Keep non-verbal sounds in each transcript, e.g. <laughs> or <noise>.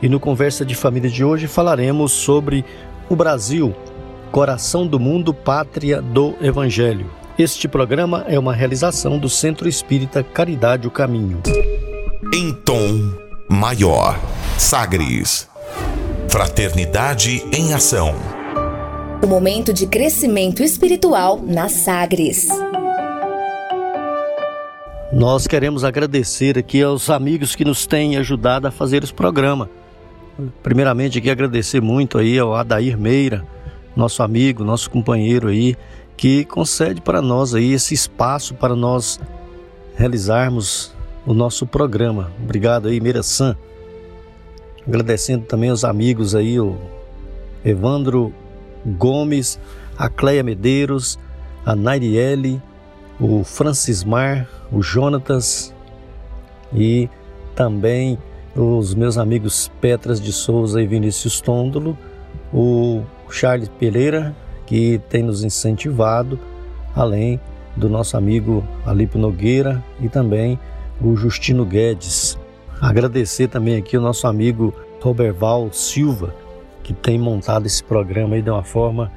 e no Conversa de Família de hoje falaremos sobre o Brasil, coração do mundo, pátria do Evangelho. Este programa é uma realização do Centro Espírita Caridade o Caminho. Em tom maior, Sagres. Fraternidade em ação. O momento de crescimento espiritual na Sagres. Nós queremos agradecer aqui aos amigos que nos têm ajudado a fazer esse programa. Primeiramente aqui agradecer muito aí ao Adair Meira, nosso amigo, nosso companheiro aí, que concede para nós aí esse espaço para nós realizarmos o nosso programa. Obrigado aí, Meira San. Agradecendo também aos amigos aí, o Evandro Gomes, a Cleia Medeiros, a Nairiele, o Francis Mar, o Jonatas e também os meus amigos Petras de Souza e Vinícius Tôndolo, o Charles Pereira, que tem nos incentivado, além do nosso amigo Alipe Nogueira e também o Justino Guedes. Agradecer também aqui o nosso amigo Roberval Silva, que tem montado esse programa aí de uma forma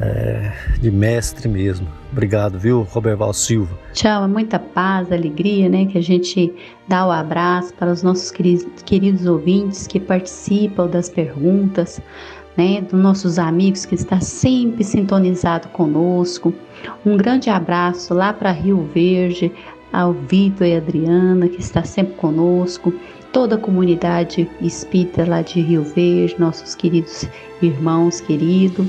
é, de mestre mesmo. Obrigado, viu, Roberval Silva. Tchau, é muita paz, alegria, né? Que a gente dá o abraço para os nossos queridos ouvintes que participam das perguntas, né? Dos nossos amigos que estão sempre sintonizados conosco. Um grande abraço lá para Rio Verde, ao Vitor e Adriana, que está sempre conosco, toda a comunidade espírita lá de Rio Verde, nossos queridos irmãos queridos.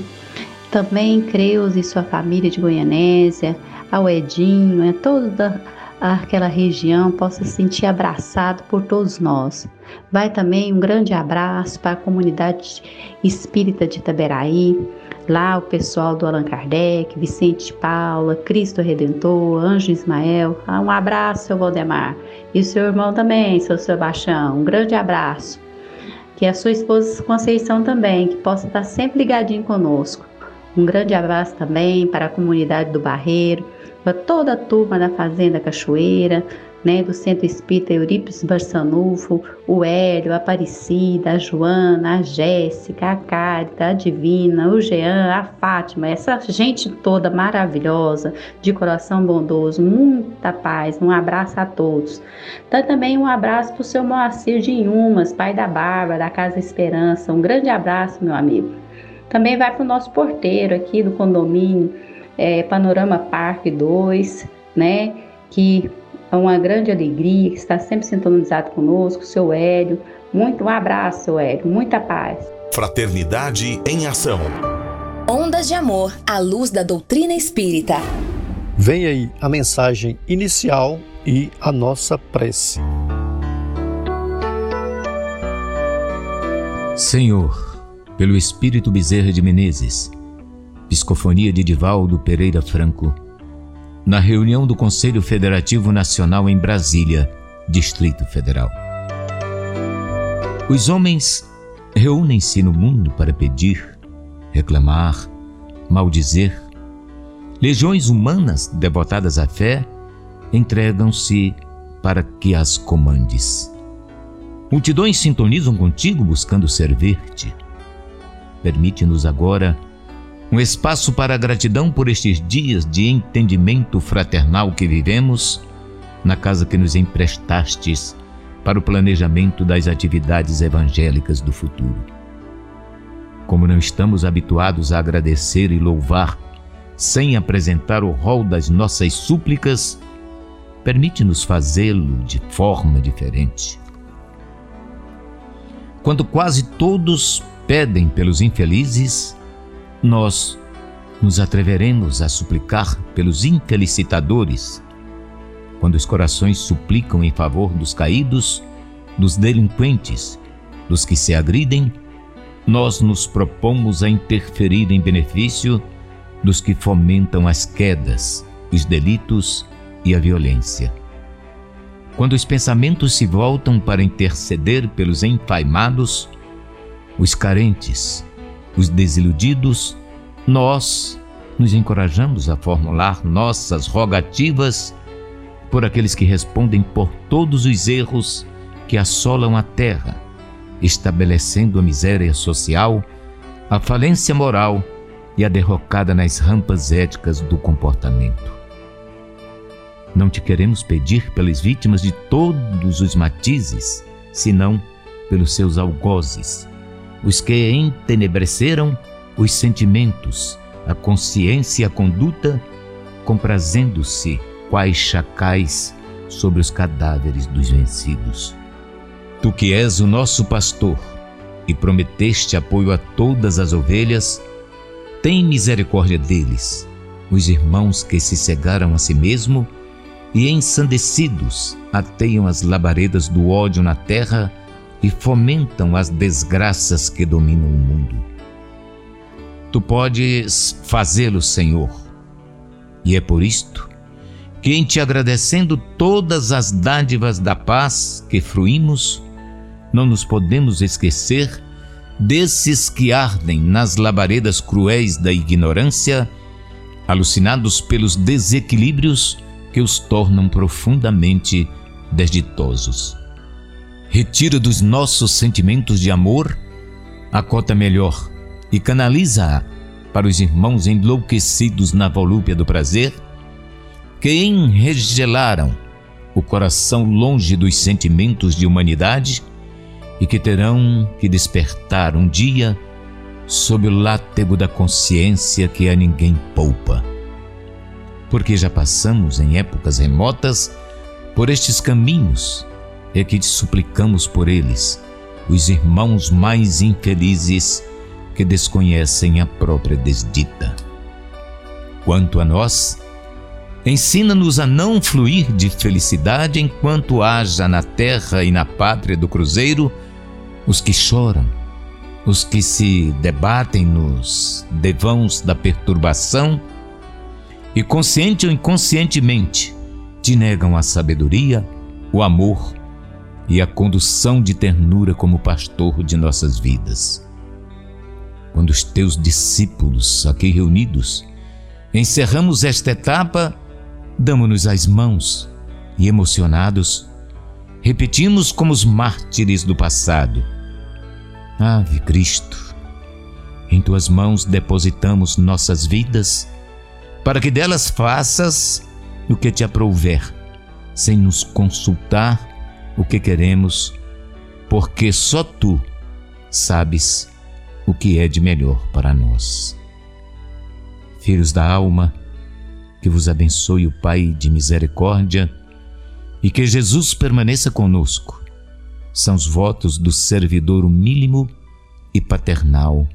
Também Creus e sua família de Goianésia, ao Edinho, é toda aquela região possa se sentir abraçado por todos nós. Vai também um grande abraço para a comunidade espírita de Itaberaí, lá o pessoal do Allan Kardec, Vicente Paula, Cristo Redentor, Anjo Ismael. Um abraço, seu Valdemar. E o seu irmão também, seu Sebastião. Um grande abraço. Que a sua esposa Conceição também, que possa estar sempre ligadinho conosco. Um grande abraço também para a comunidade do Barreiro, para toda a turma da Fazenda Cachoeira, né, do Centro Espírita Eurípides Barçanufo, o Hélio, a Aparecida, a Joana, a Jéssica, a Cárita, a Divina, o Jean, a Fátima, essa gente toda maravilhosa, de coração bondoso, muita paz, um abraço a todos. Então também um abraço para o seu Moacir de Inhumas, pai da Bárbara, da Casa Esperança, um grande abraço, meu amigo. Também vai para o nosso porteiro aqui do condomínio, é, Panorama Parque 2, né? Que é uma grande alegria, que está sempre sintonizado conosco, seu Hélio. Muito um abraço, seu Hélio, muita paz. Fraternidade em ação. Ondas de amor, à luz da doutrina espírita. Vem aí a mensagem inicial e a nossa prece. Senhor, pelo Espírito Bezerra de Menezes, Psicofonia de Divaldo Pereira Franco, na reunião do Conselho Federativo Nacional em Brasília, Distrito Federal. Os homens reúnem-se no mundo para pedir, reclamar, maldizer. Legiões humanas devotadas à fé entregam-se para que as comandes. Multidões sintonizam contigo buscando servir-te Permite-nos agora um espaço para a gratidão por estes dias de entendimento fraternal que vivemos na casa que nos emprestastes para o planejamento das atividades evangélicas do futuro. Como não estamos habituados a agradecer e louvar sem apresentar o rol das nossas súplicas, permite-nos fazê-lo de forma diferente. Quando quase todos pedem pelos infelizes, nós nos atreveremos a suplicar pelos infelicitadores. Quando os corações suplicam em favor dos caídos, dos delinquentes, dos que se agridem, nós nos propomos a interferir em benefício dos que fomentam as quedas, os delitos e a violência. Quando os pensamentos se voltam para interceder pelos enfaimados, os carentes, os desiludidos, nós nos encorajamos a formular nossas rogativas por aqueles que respondem por todos os erros que assolam a terra, estabelecendo a miséria social, a falência moral e a derrocada nas rampas éticas do comportamento. Não te queremos pedir pelas vítimas de todos os matizes, senão pelos seus algozes, os que entenebreceram os sentimentos, a consciência e a conduta, comprazendo-se quais chacais sobre os cadáveres dos vencidos. Tu que és o nosso pastor e prometeste apoio a todas as ovelhas, tem misericórdia deles, os irmãos que se cegaram a si mesmo e ensandecidos ateiam as labaredas do ódio na terra e fomentam as desgraças que dominam o mundo. Tu podes fazê-lo, Senhor, e é por isto que, em te agradecendo todas as dádivas da paz que fruímos, não nos podemos esquecer desses que ardem nas labaredas cruéis da ignorância, alucinados pelos desequilíbrios que os tornam profundamente desditosos. Retira dos nossos sentimentos de amor a cota melhor e canaliza-a para os irmãos enlouquecidos na volúpia do prazer, que enregelaram o coração longe dos sentimentos de humanidade e que terão que despertar um dia sob o látego da consciência que a ninguém poupa. Porque já passamos em épocas remotas por estes caminhos é que te suplicamos por eles, os irmãos mais infelizes que desconhecem a própria desdita. Quanto a nós, ensina-nos a não fluir de felicidade enquanto haja na terra e na pátria do cruzeiro os que choram, os que se debatem nos devãos da perturbação e, consciente ou inconscientemente, te negam a sabedoria, o amor e a condução de ternura como pastor de nossas vidas. Quando os teus discípulos aqui reunidos encerramos esta etapa, damos-nos as mãos e, emocionados, repetimos como os mártires do passado Ave Cristo, em tuas mãos depositamos nossas vidas, para que delas faças o que te aprouver, sem nos consultar o que queremos, porque só tu sabes o que é de melhor para nós. Filhos da alma, que vos abençoe o Pai de misericórdia e que Jesus permaneça conosco são os votos do servidor humílimo e paternal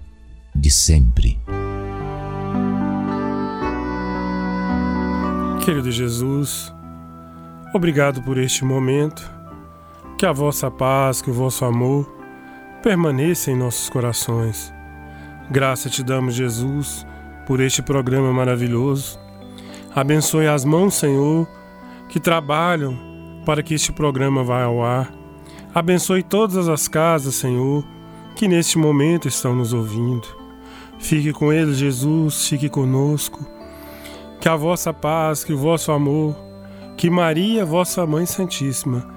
de sempre. Querido Jesus, obrigado por este momento. Que a vossa paz, que o vosso amor permaneça em nossos corações. Graça te damos, Jesus, por este programa maravilhoso. Abençoe as mãos, Senhor, que trabalham para que este programa vá ao ar Abençoe todas as casas, Senhor, que neste momento estão nos ouvindo. Fique com eles, Jesus, fique conosco. Que a vossa paz, que o vosso amor, que Maria, vossa Mãe Santíssima,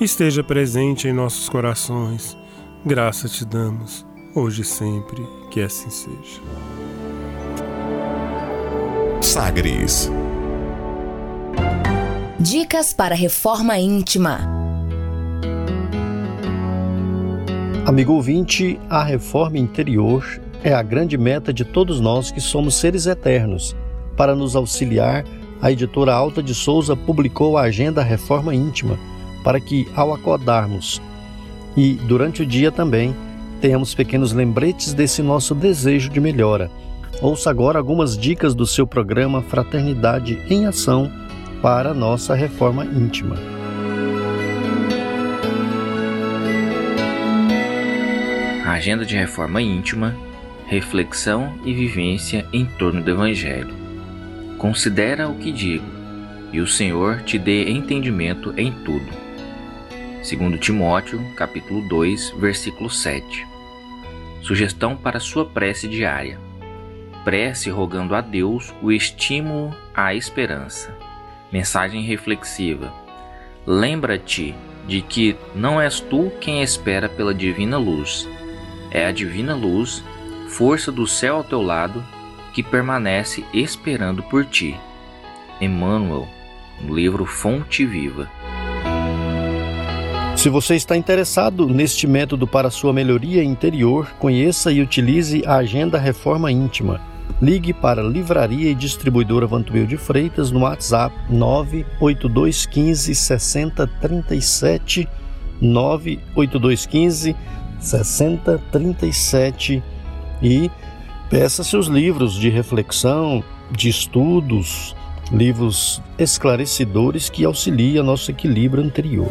esteja presente em nossos corações. Graça te damos, hoje e sempre, que assim seja. Sagres Dicas para reforma íntima. Amigo ouvinte, a reforma interior é a grande meta de todos nós que somos seres eternos. Para nos auxiliar, a editora Alta de Souza publicou a Agenda Reforma Íntima, para que, ao acordarmos e durante o dia também, tenhamos pequenos lembretes desse nosso desejo de melhora. Ouça agora algumas dicas do seu programa Fraternidade em Ação para nossa reforma íntima. Agenda de Reforma Íntima, Reflexão e Vivência em torno do Evangelho. Considera o que digo, e o Senhor te dê entendimento em tudo. Segundo Timóteo, capítulo 2, versículo 7. Sugestão para sua prece diária. Prece rogando a Deus o estímulo à esperança. Mensagem reflexiva. Lembra-te de que não és tu quem espera pela divina luz, é a divina luz, força do céu ao teu lado, que permanece esperando por ti. Emmanuel, no livro Fonte Viva. Se você está interessado neste método para sua melhoria interior, conheça e utilize a Agenda Reforma Íntima. Ligue para Livraria e Distribuidora Vantubil de Freitas no WhatsApp 98215 6037 98215 6037 e peça seus livros de reflexão, de estudos, livros esclarecedores que auxiliam nosso equilíbrio anterior.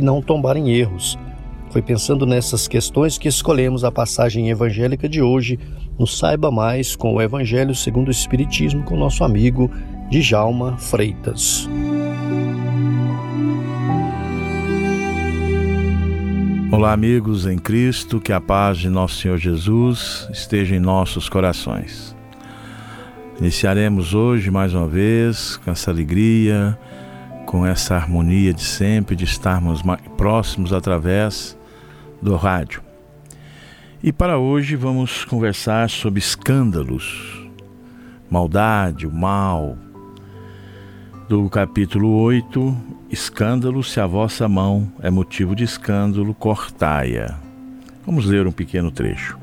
não tombar em erros. Foi pensando nessas questões que escolhemos a passagem evangélica de hoje no Saiba Mais com o Evangelho segundo o Espiritismo com nosso amigo Djalma Freitas. Olá, amigos em Cristo, que a paz de nosso Senhor Jesus esteja em nossos corações. Iniciaremos hoje mais uma vez com essa alegria, com essa harmonia de sempre, de estarmos próximos através do rádio. E para hoje vamos conversar sobre escândalos, maldade, o mal. Do capítulo 8, Escândalo, se a vossa mão é motivo de escândalo, cortai-a. Vamos ler um pequeno trecho.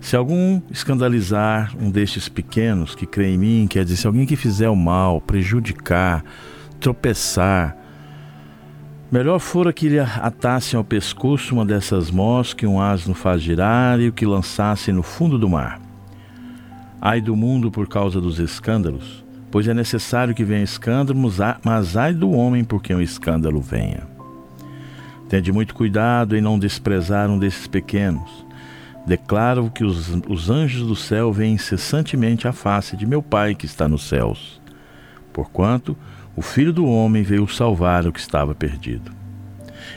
Se algum escandalizar um destes pequenos que crê em mim, quer dizer, se alguém que fizer o mal, prejudicar, tropeçar, melhor fora que lhe atassem ao pescoço uma dessas mós que um asno faz girar e o que lançassem no fundo do mar. Ai do mundo por causa dos escândalos, pois é necessário que venha escândalo, mas ai do homem por quem o escândalo venha. Tende muito cuidado em não desprezar um desses pequenos. Declaro que os, os anjos do céu veem incessantemente a face de meu Pai que está nos céus, porquanto o Filho do Homem veio salvar o que estava perdido.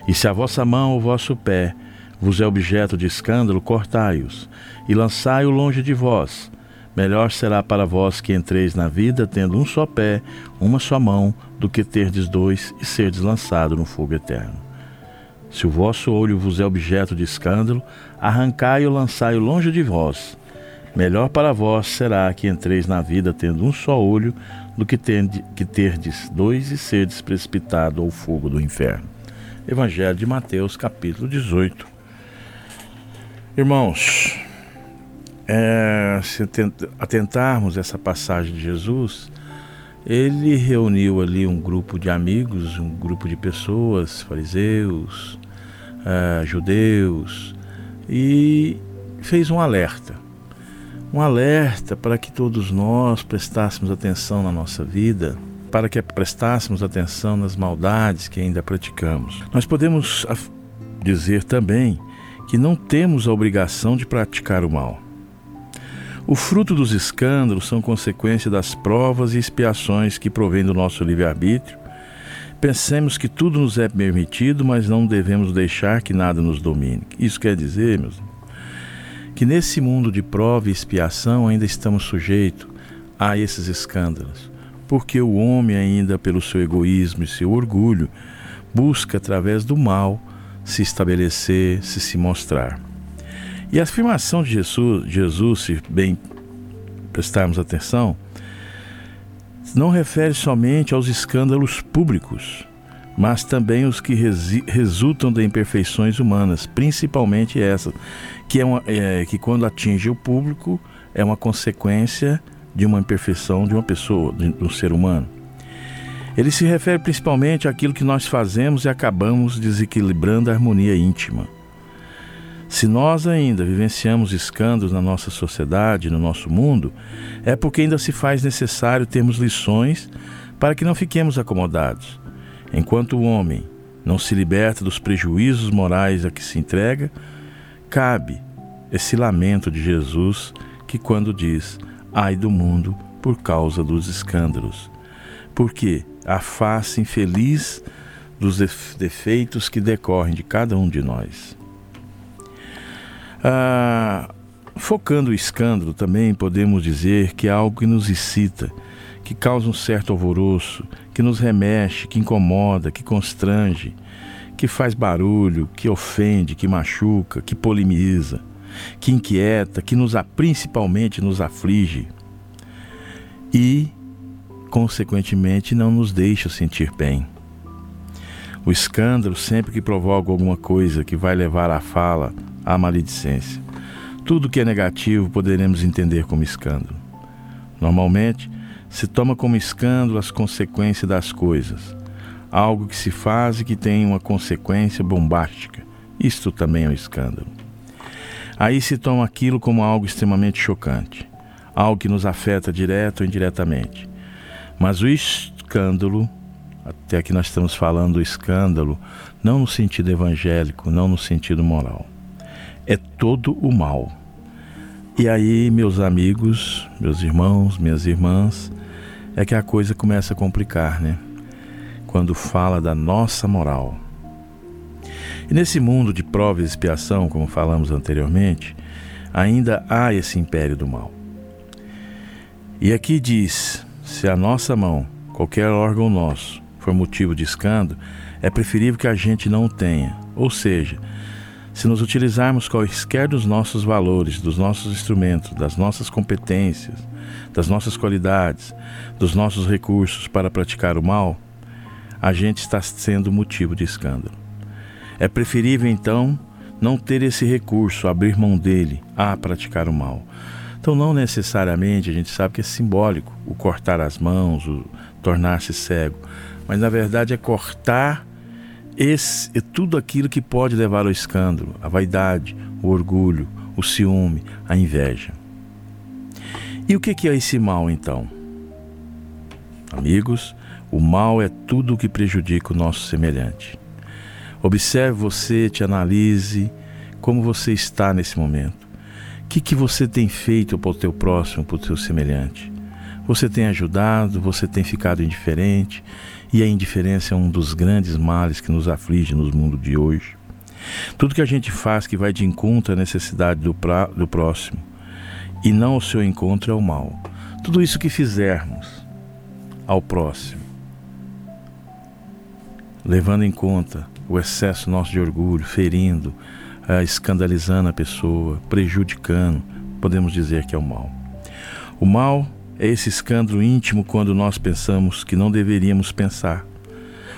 E se a vossa mão ou o vosso pé vos é objeto de escândalo, cortai-os e lançai-o longe de vós, Melhor será para vós que entreis na vida tendo um só pé, uma só mão, do que terdes dois e serdes lançado no fogo eterno. Se o vosso olho vos é objeto de escândalo, arrancai-o lançai-o longe de vós. Melhor para vós será que entreis na vida tendo um só olho, do que, tende, que terdes dois e serdes precipitado ao fogo do inferno. Evangelho de Mateus, capítulo 18. Irmãos, é, se atentarmos essa passagem de Jesus, ele reuniu ali um grupo de amigos, um grupo de pessoas, fariseus, é, judeus, e fez um alerta. Um alerta para que todos nós prestássemos atenção na nossa vida, para que prestássemos atenção nas maldades que ainda praticamos. Nós podemos dizer também que não temos a obrigação de praticar o mal o fruto dos escândalos são consequência das provas e expiações que provêm do nosso livre-arbítrio. Pensemos que tudo nos é permitido, mas não devemos deixar que nada nos domine. Isso quer dizer, meus que nesse mundo de prova e expiação ainda estamos sujeitos a esses escândalos, porque o homem, ainda pelo seu egoísmo e seu orgulho, busca através do mal se estabelecer, se se mostrar. E a afirmação de Jesus, Jesus se bem prestarmos atenção, não refere somente aos escândalos públicos, mas também os que resultam de imperfeições humanas, principalmente essa, que, é, uma, é que quando atinge o público é uma consequência de uma imperfeição de uma pessoa, de um ser humano. Ele se refere principalmente àquilo que nós fazemos e acabamos desequilibrando a harmonia íntima. Se nós ainda vivenciamos escândalos na nossa sociedade, no nosso mundo, é porque ainda se faz necessário termos lições para que não fiquemos acomodados. Enquanto o homem não se liberta dos prejuízos morais a que se entrega, cabe esse lamento de Jesus que, quando diz: Ai do mundo por causa dos escândalos. Porque a face infeliz dos defeitos que decorrem de cada um de nós. Ah, focando o escândalo, também podemos dizer que é algo que nos excita, que causa um certo alvoroço, que nos remexe, que incomoda, que constrange, que faz barulho, que ofende, que machuca, que polemiza, que inquieta, que nos principalmente nos aflige e, consequentemente, não nos deixa sentir bem. O escândalo, sempre que provoca alguma coisa que vai levar à fala, à maledicência. Tudo que é negativo poderemos entender como escândalo. Normalmente, se toma como escândalo as consequências das coisas, algo que se faz e que tem uma consequência bombástica. Isto também é um escândalo. Aí se toma aquilo como algo extremamente chocante, algo que nos afeta direto ou indiretamente. Mas o escândalo, até aqui nós estamos falando do escândalo, não no sentido evangélico, não no sentido moral é todo o mal. E aí, meus amigos, meus irmãos, minhas irmãs, é que a coisa começa a complicar, né? Quando fala da nossa moral. E nesse mundo de prova e expiação, como falamos anteriormente, ainda há esse império do mal. E aqui diz: se a nossa mão, qualquer órgão nosso, for motivo de escândalo, é preferível que a gente não tenha. Ou seja, se nos utilizarmos quaisquer dos nossos valores, dos nossos instrumentos, das nossas competências, das nossas qualidades, dos nossos recursos para praticar o mal, a gente está sendo motivo de escândalo. É preferível, então, não ter esse recurso, abrir mão dele a praticar o mal. Então, não necessariamente a gente sabe que é simbólico o cortar as mãos, o tornar-se cego, mas na verdade é cortar esse é tudo aquilo que pode levar ao escândalo, a vaidade, o orgulho, o ciúme, a inveja. E o que é esse mal então? Amigos, o mal é tudo o que prejudica o nosso semelhante. Observe você, te analise como você está nesse momento. O que, que você tem feito para o teu próximo, para o teu semelhante? Você tem ajudado, você tem ficado indiferente, e a indiferença é um dos grandes males que nos aflige no mundo de hoje. Tudo que a gente faz que vai de encontro à necessidade do, pra, do próximo e não ao seu encontro é o mal. Tudo isso que fizermos ao próximo, levando em conta o excesso nosso de orgulho, ferindo, uh, escandalizando a pessoa, prejudicando, podemos dizer que é o mal. O mal é esse escândalo íntimo quando nós pensamos que não deveríamos pensar.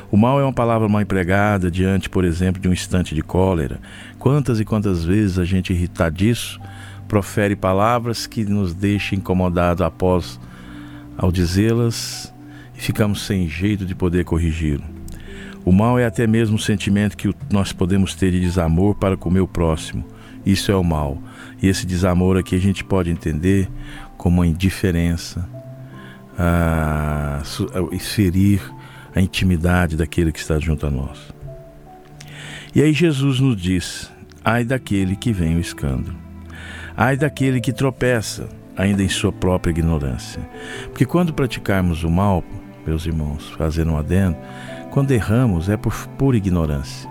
O mal é uma palavra mal empregada diante, por exemplo, de um instante de cólera. Quantas e quantas vezes a gente irritadiço profere palavras que nos deixam incomodados após ao dizê-las e ficamos sem jeito de poder corrigi-lo. O mal é até mesmo um sentimento que nós podemos ter de desamor para com o meu próximo. Isso é o mal. E esse desamor aqui a gente pode entender como a indiferença, a, a ferir a intimidade daquele que está junto a nós. E aí Jesus nos diz: ai daquele que vem o escândalo, ai daquele que tropeça ainda em sua própria ignorância. Porque quando praticarmos o mal, meus irmãos, fazendo um adendo, quando erramos é por, por ignorância.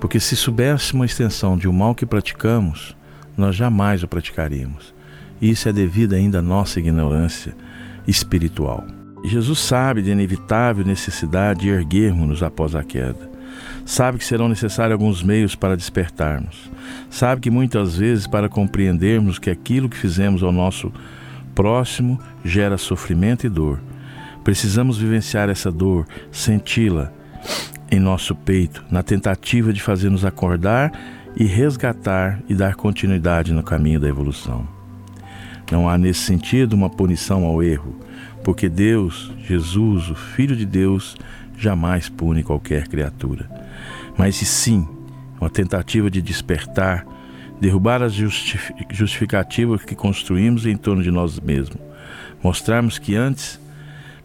Porque se soubéssemos a extensão de um mal que praticamos, nós jamais o praticaríamos. Isso é devido ainda à nossa ignorância espiritual. Jesus sabe da inevitável necessidade de erguermos-nos após a queda. Sabe que serão necessários alguns meios para despertarmos. Sabe que muitas vezes, para compreendermos que aquilo que fizemos ao nosso próximo gera sofrimento e dor, precisamos vivenciar essa dor, senti-la em nosso peito, na tentativa de fazer-nos acordar e resgatar e dar continuidade no caminho da evolução. Não há nesse sentido uma punição ao erro, porque Deus, Jesus, o Filho de Deus, jamais pune qualquer criatura. Mas sim, uma tentativa de despertar, derrubar as justificativas que construímos em torno de nós mesmos, mostrarmos que antes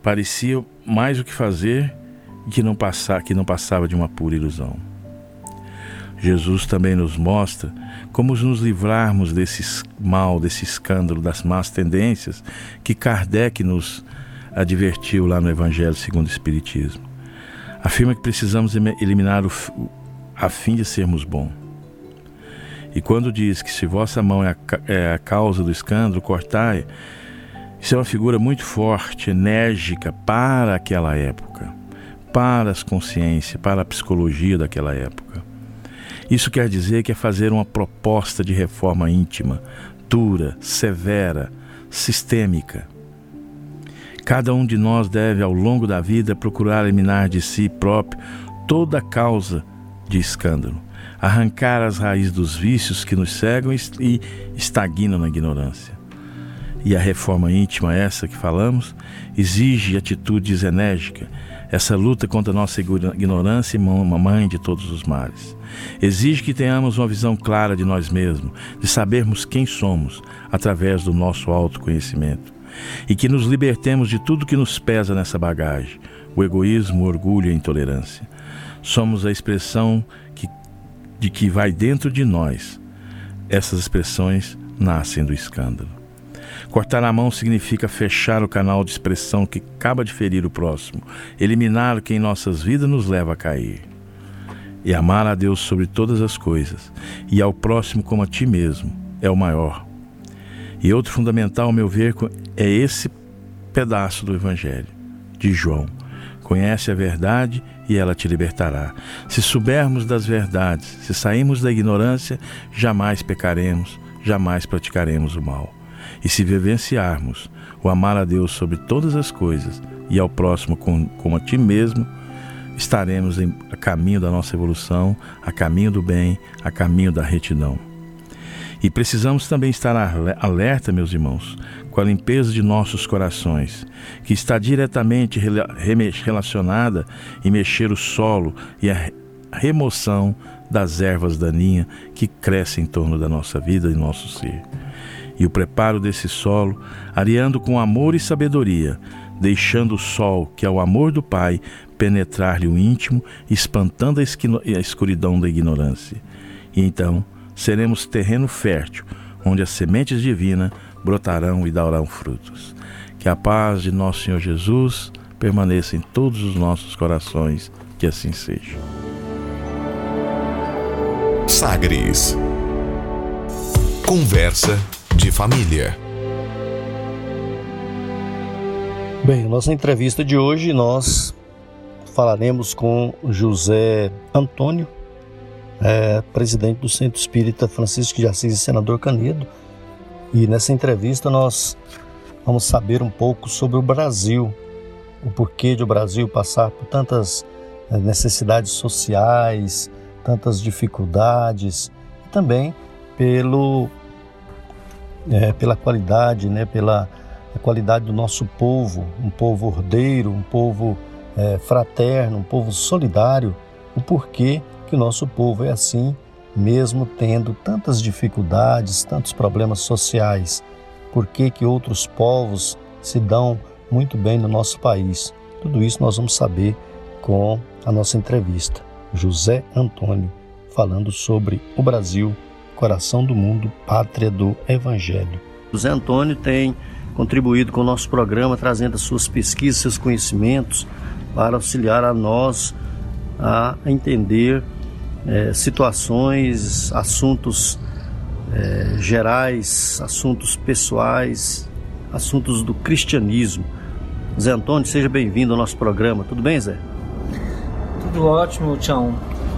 parecia mais o que fazer e que não, passar, que não passava de uma pura ilusão. Jesus também nos mostra como nos livrarmos desse mal, desse escândalo, das más tendências que Kardec nos advertiu lá no Evangelho segundo o Espiritismo. Afirma que precisamos eliminar o, a fim de sermos bons. E quando diz que se vossa mão é a, é a causa do escândalo, cortai, isso é uma figura muito forte, enérgica para aquela época, para as consciências, para a psicologia daquela época. Isso quer dizer que é fazer uma proposta de reforma íntima, dura, severa, sistêmica. Cada um de nós deve, ao longo da vida, procurar eliminar de si próprio toda causa de escândalo, arrancar as raízes dos vícios que nos cegam e estagnam na ignorância. E a reforma íntima, essa que falamos, exige atitudes enérgicas, essa luta contra a nossa ignorância e mãe de todos os males. Exige que tenhamos uma visão clara de nós mesmos, de sabermos quem somos através do nosso autoconhecimento. E que nos libertemos de tudo que nos pesa nessa bagagem: o egoísmo, o orgulho e a intolerância. Somos a expressão que, de que vai dentro de nós. Essas expressões nascem do escândalo. Cortar a mão significa fechar o canal de expressão que acaba de ferir o próximo, eliminar o que em nossas vidas nos leva a cair. E amar a Deus sobre todas as coisas e ao próximo como a ti mesmo é o maior. E outro fundamental, ao meu ver, é esse pedaço do Evangelho de João. Conhece a verdade e ela te libertará. Se soubermos das verdades, se sairmos da ignorância, jamais pecaremos, jamais praticaremos o mal. E se vivenciarmos o amar a Deus sobre todas as coisas e ao próximo como, a ti mesmo, estaremos em, a caminho da nossa evolução, a caminho do bem, a caminho da retidão. E precisamos também estar alerta, meus irmãos, com a limpeza de nossos corações, que está diretamente relacionada em mexer o solo e a remoção das ervas daninhas que crescem em torno da nossa vida e nosso ser e o preparo desse solo, areando com amor e sabedoria, deixando o sol, que é o amor do Pai, penetrar-lhe o íntimo, espantando a escuridão da ignorância. E então seremos terreno fértil, onde as sementes divinas brotarão e darão frutos. Que a paz de nosso Senhor Jesus permaneça em todos os nossos corações, que assim seja. Sagres. Conversa de família. Bem, nossa entrevista de hoje nós falaremos com José Antônio, é, presidente do Centro Espírita Francisco de Assis e senador Canedo. E nessa entrevista nós vamos saber um pouco sobre o Brasil, o porquê de o Brasil passar por tantas é, necessidades sociais, tantas dificuldades, e também pelo é, pela qualidade, né, pela qualidade do nosso povo, um povo ordeiro, um povo é, fraterno, um povo solidário, o porquê que o nosso povo é assim, mesmo tendo tantas dificuldades, tantos problemas sociais, por que que outros povos se dão muito bem no nosso país. Tudo isso nós vamos saber com a nossa entrevista. José Antônio falando sobre o Brasil coração do mundo, pátria do Evangelho. José Antônio tem contribuído com o nosso programa, trazendo as suas pesquisas, seus conhecimentos, para auxiliar a nós a entender é, situações, assuntos é, gerais, assuntos pessoais, assuntos do cristianismo. Zé Antônio, seja bem-vindo ao nosso programa. Tudo bem, Zé? Tudo ótimo, Tião.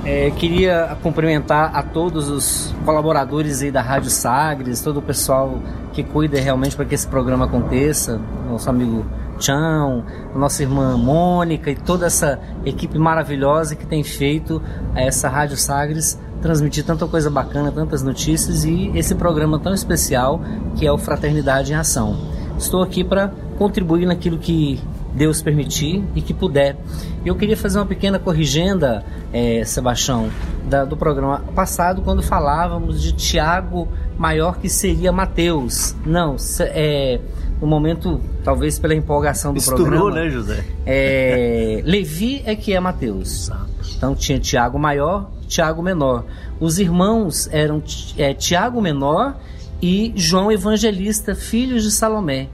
É, queria cumprimentar a todos os colaboradores aí da Rádio Sagres, todo o pessoal que cuida realmente para que esse programa aconteça, nosso amigo Tião, a nossa irmã Mônica e toda essa equipe maravilhosa que tem feito essa Rádio Sagres transmitir tanta coisa bacana, tantas notícias e esse programa tão especial que é o Fraternidade em Ação. Estou aqui para contribuir naquilo que Deus permitir e que puder. Eu queria fazer uma pequena corrigenda, é, Sebastião, da, do programa passado, quando falávamos de Tiago maior que seria Mateus. Não, é, no momento, talvez pela empolgação do Misturou, programa. né, José? É, Levi é que é Mateus. Então tinha Tiago maior, Tiago menor. Os irmãos eram é, Tiago menor e João Evangelista, filhos de Salomé.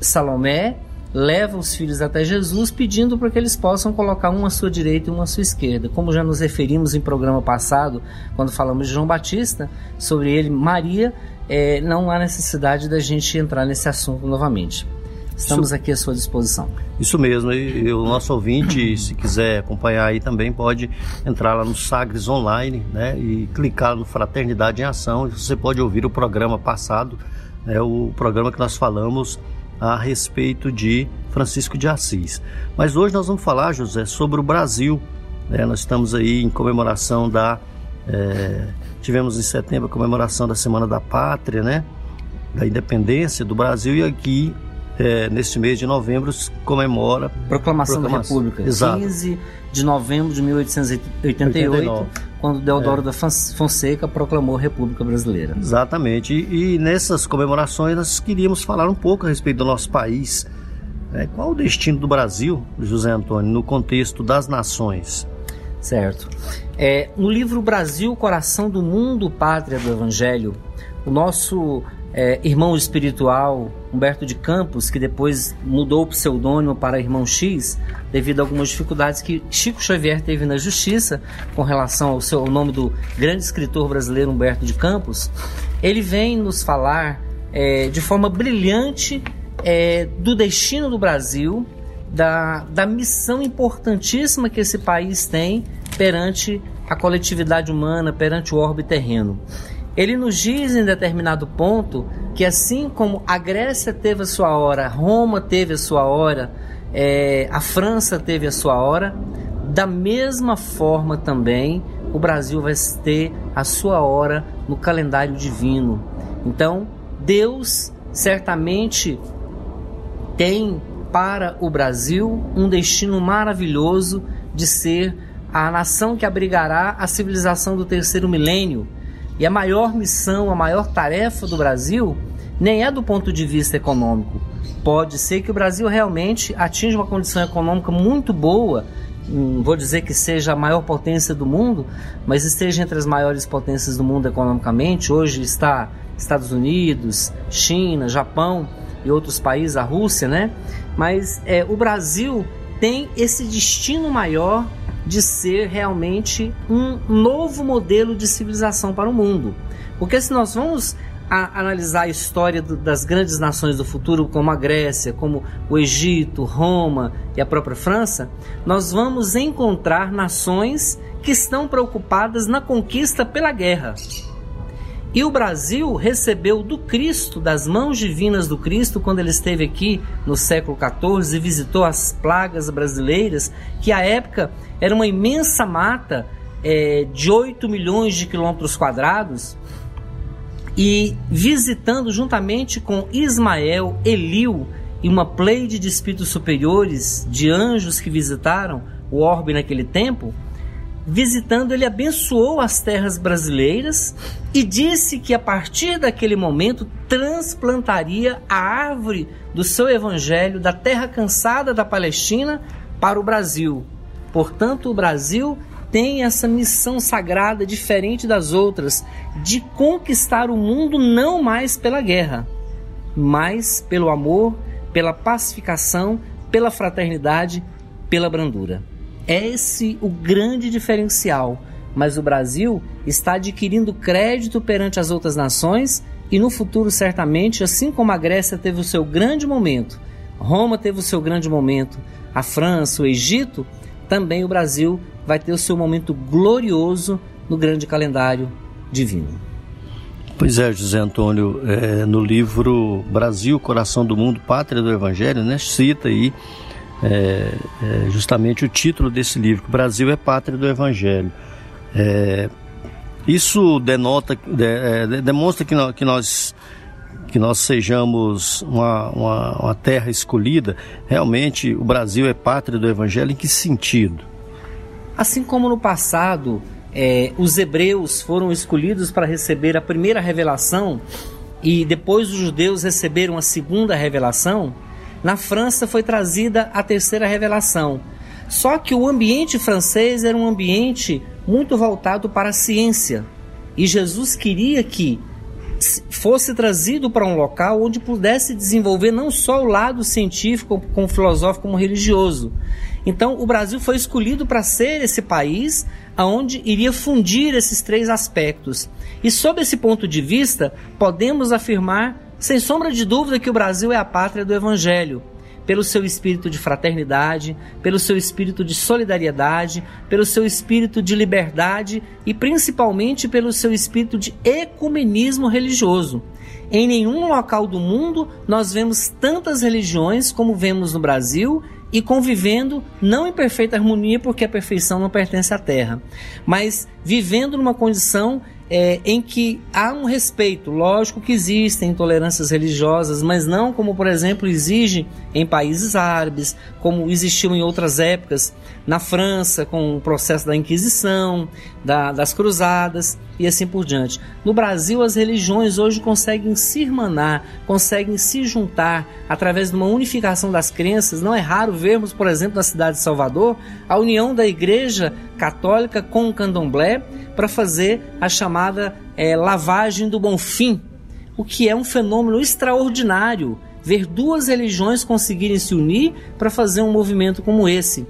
Salomé leva os filhos até Jesus pedindo para que eles possam colocar um à sua direita e um à sua esquerda. Como já nos referimos em programa passado, quando falamos de João Batista, sobre ele, Maria, é, não há necessidade da gente entrar nesse assunto novamente. Estamos Isso- aqui à sua disposição. Isso mesmo, e, e o nosso ouvinte, se quiser acompanhar aí também, pode entrar lá no Sagres Online, né, e clicar no Fraternidade em Ação, e você pode ouvir o programa passado, né, o programa que nós falamos a respeito de Francisco de Assis. Mas hoje nós vamos falar, José, sobre o Brasil, né, nós estamos aí em comemoração da... eh, tivemos em setembro a comemoração da Semana da Pátria, né, da independência do Brasil, e aqui é, neste mês de novembro se comemora Proclamação, Proclamação. da República, Exato. 15 de novembro de 1888, 89. quando Deodoro da Fon- Fonseca proclamou a República Brasileira. exatamente. E, e nessas comemorações nós queríamos falar um pouco a respeito do nosso país. né? qual o destino do Brasil, José Antônio, no contexto das nações? Certo. É, no livro Brasil, Coração do Mundo, Pátria do Evangelho, o nosso é, irmão espiritual, Humberto de Campos, que depois mudou o pseudônimo para Irmão X, devido a algumas dificuldades que Chico Xavier teve na justiça com relação ao seu ao nome do grande escritor brasileiro Humberto de Campos, ele vem nos falar é, de forma brilhante é, do destino do Brasil, da, da missão importantíssima que esse país tem perante a coletividade humana, perante o orbe terreno. Ele nos diz em determinado ponto que assim como a Grécia teve a sua hora, Roma teve a sua hora, é, a França teve a sua hora, da mesma forma também o Brasil vai ter a sua hora no calendário divino. Então, Deus certamente tem para o Brasil um destino maravilhoso de ser a nação que abrigará a civilização do terceiro milênio. E a maior missão, a maior tarefa do Brasil nem é do ponto de vista econômico. Pode ser que o Brasil realmente atinja uma condição econômica muito boa, não vou dizer que seja a maior potência do mundo, mas esteja entre as maiores potências do mundo economicamente. Hoje está Estados Unidos, China, Japão e outros países, a Rússia, né? Mas é, o Brasil tem esse destino maior de ser realmente um novo modelo de civilização para o mundo. Porque se nós vamos a- analisar a história do- das grandes nações do futuro, como a Grécia, como o Egito, Roma e a própria França, nós vamos encontrar nações que estão preocupadas na conquista pela guerra. E o Brasil recebeu do Cristo, das mãos divinas do Cristo, quando ele esteve aqui no século XIV e visitou as plagas brasileiras, que à época era uma imensa mata eh, de 8 milhões de quilômetros quadrados, e visitando juntamente com Ismael, Eliu e uma pleide de espíritos superiores, de anjos que visitaram o orbe naquele tempo, visitando, ele abençoou as terras brasileiras e disse que a partir daquele momento transplantaria a árvore do seu evangelho da terra cansada da Palestina para o Brasil. Portanto, o Brasil tem essa missão sagrada diferente das outras de conquistar o mundo não mais pela guerra, mas pelo amor, pela pacificação, pela fraternidade, pela brandura. É esse o grande diferencial mas o Brasil está adquirindo crédito perante as outras nações e no futuro, certamente, assim como a Grécia teve o seu grande momento, Roma teve o seu grande momento, a França, o Egito, também o Brasil vai ter o seu momento glorioso no grande calendário divino. Pois é, José Antônio, é, no livro Brasil, Coração do Mundo, Pátria do Evangelho, né, cita aí é, é, justamente o título desse livro, Brasil é Pátria do Evangelho. É, isso denota, de, é, demonstra que que nós, que nós sejamos uma, uma, uma terra escolhida. Realmente, o Brasil é pátria do Evangelho. Em que sentido? Assim como no passado, é, os hebreus foram escolhidos para receber a primeira revelação e depois os judeus receberam a segunda revelação, na França foi trazida a terceira revelação. Só que o ambiente francês era um ambiente muito voltado para a ciência. E Jesus queria que fosse trazido para um local onde pudesse desenvolver não só o lado científico, como filosófico, como religioso. Então, o Brasil foi escolhido para ser esse país aonde iria fundir esses três aspectos. E sob esse ponto de vista, podemos afirmar, sem sombra de dúvida, que o Brasil é a pátria do evangelho pelo seu espírito de fraternidade, pelo seu espírito de solidariedade, pelo seu espírito de liberdade e principalmente pelo seu espírito de ecumenismo religioso. Em nenhum local do mundo nós vemos tantas religiões como vemos no Brasil e convivendo não em perfeita harmonia, porque a perfeição não pertence à terra, mas vivendo numa condição é, em que há um respeito. Lógico que existem intolerâncias religiosas, mas não como, por exemplo, exige em países árabes, como existiu em outras épocas na França, com o processo da Inquisição, da, das Cruzadas e assim por diante. No Brasil, as religiões hoje conseguem se irmanar, conseguem se juntar através de uma unificação das crenças. Não é raro vermos, por exemplo, na cidade de Salvador, a união da Igreja Católica com o Candomblé para fazer a chamada é, lavagem do Bonfim, o que é um fenômeno extraordinário ver duas religiões conseguirem se unir para fazer um movimento como esse.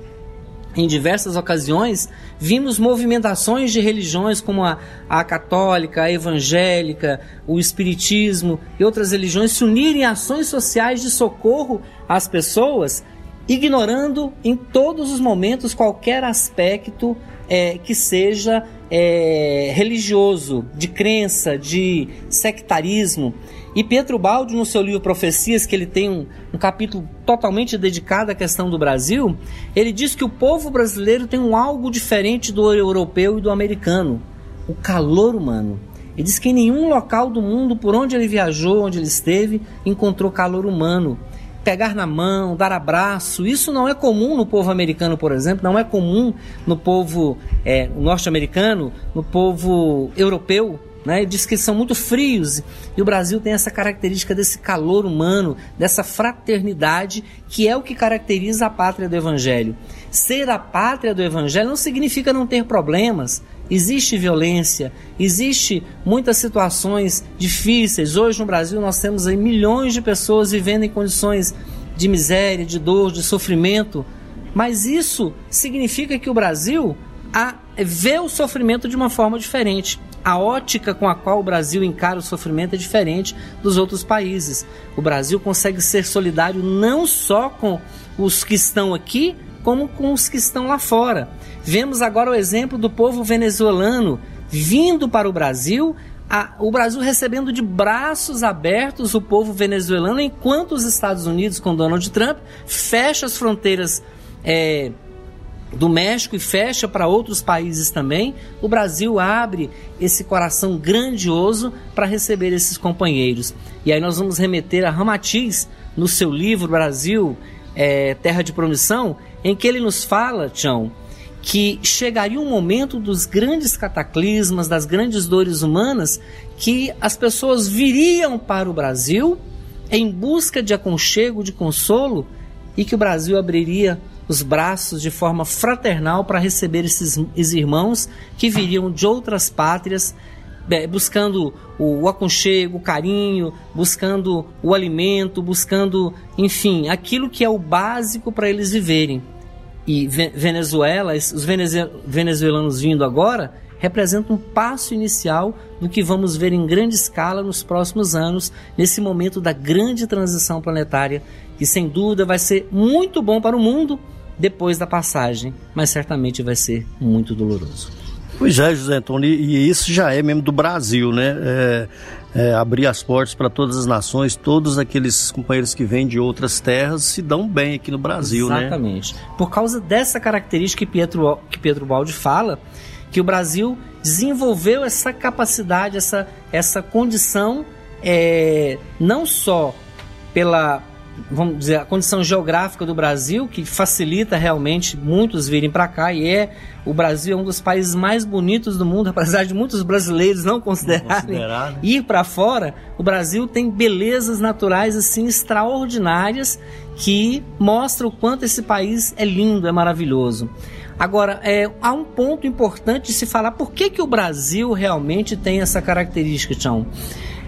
Em diversas ocasiões, vimos movimentações de religiões como a, a católica, a evangélica, o espiritismo e outras religiões se unirem em ações sociais de socorro às pessoas, ignorando em todos os momentos qualquer aspecto é, que seja é, religioso, de crença, de sectarismo. E Pedro Baldi, no seu livro Profecias, que ele tem um, um, capítulo totalmente dedicado à questão do Brasil, ele diz que o povo brasileiro tem um algo diferente do europeu e do americano: o calor humano. Ele diz que em nenhum local do mundo, por onde ele viajou, onde ele esteve, encontrou calor humano pegar na mão, dar abraço. Isso não é comum no povo americano, por exemplo, não é comum no povo é, norte-americano, no povo europeu. Né? Diz que são muito frios e o Brasil tem essa característica desse calor humano, dessa fraternidade que é o que caracteriza a pátria do Evangelho. Ser a pátria do Evangelho não significa não ter problemas, Existe violência, existe muitas situações difíceis. Hoje no Brasil nós temos aí milhões de pessoas vivendo em condições de miséria, de dor, de sofrimento. Mas isso significa que o Brasil vê o sofrimento de uma forma diferente. A ótica com a qual o Brasil encara o sofrimento é diferente dos outros países. O Brasil consegue ser solidário não só com os que estão aqui, como com os que estão lá fora. Vemos agora o exemplo do povo venezuelano vindo para o Brasil, a, o Brasil recebendo de braços abertos o povo venezuelano, enquanto os Estados Unidos, com Donald Trump, fecha as fronteiras é, do México e fecha para outros países também. O Brasil abre esse coração grandioso para receber esses companheiros. E aí nós vamos remeter a Ramatiz no seu livro Brasil, é, Terra de Promissão, em que ele nos fala, Tião, que chegaria um momento dos grandes cataclismas, das grandes dores humanas, que as pessoas viriam para o Brasil em busca de aconchego, de consolo, e que o Brasil abriria os braços de forma fraternal para receber esses, esses irmãos que viriam de outras pátrias, buscando o aconchego, o carinho, buscando o alimento, buscando, enfim, aquilo que é o básico para eles viverem e Venezuela, os venezuelanos vindo agora, representa um passo inicial do que vamos ver em grande escala nos próximos anos, nesse momento da grande transição planetária, que sem dúvida vai ser muito bom para o mundo depois da passagem, mas certamente vai ser muito doloroso. Pois é, José Antônio, e isso já é mesmo do Brasil, né? É, é, abrir as portas para todas as nações, todos aqueles companheiros que vêm de outras terras se dão bem aqui no Brasil, Exatamente. né? Exatamente. Por causa dessa característica que Pietro, que Pedro Baldi fala, que o Brasil desenvolveu essa capacidade, essa, essa condição, é, não só pela vamos dizer, a condição geográfica do Brasil, que facilita realmente muitos virem para cá, e é o Brasil é um dos países mais bonitos do mundo, <laughs> apesar de muitos brasileiros não considerarem não né? ir para fora, o Brasil tem belezas naturais assim extraordinárias que mostram o quanto esse país é lindo, é maravilhoso. Agora, é, há um ponto importante de se falar por que, que o Brasil realmente tem essa característica, Tião.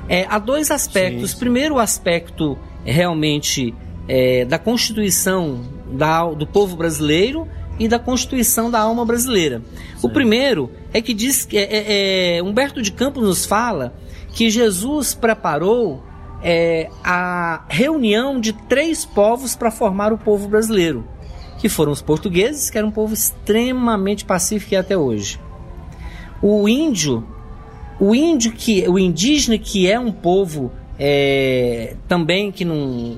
É, há dois aspectos. Sim. Primeiro, o aspecto realmente é, da constituição da, do povo brasileiro e da constituição da alma brasileira. Sim. O primeiro é que diz que é, é, é, Humberto de Campos nos fala que Jesus preparou é, a reunião de três povos para formar o povo brasileiro, que foram os portugueses, que era um povo extremamente pacífico até hoje. O índio, o índio que, o indígena que é um povo é, também que não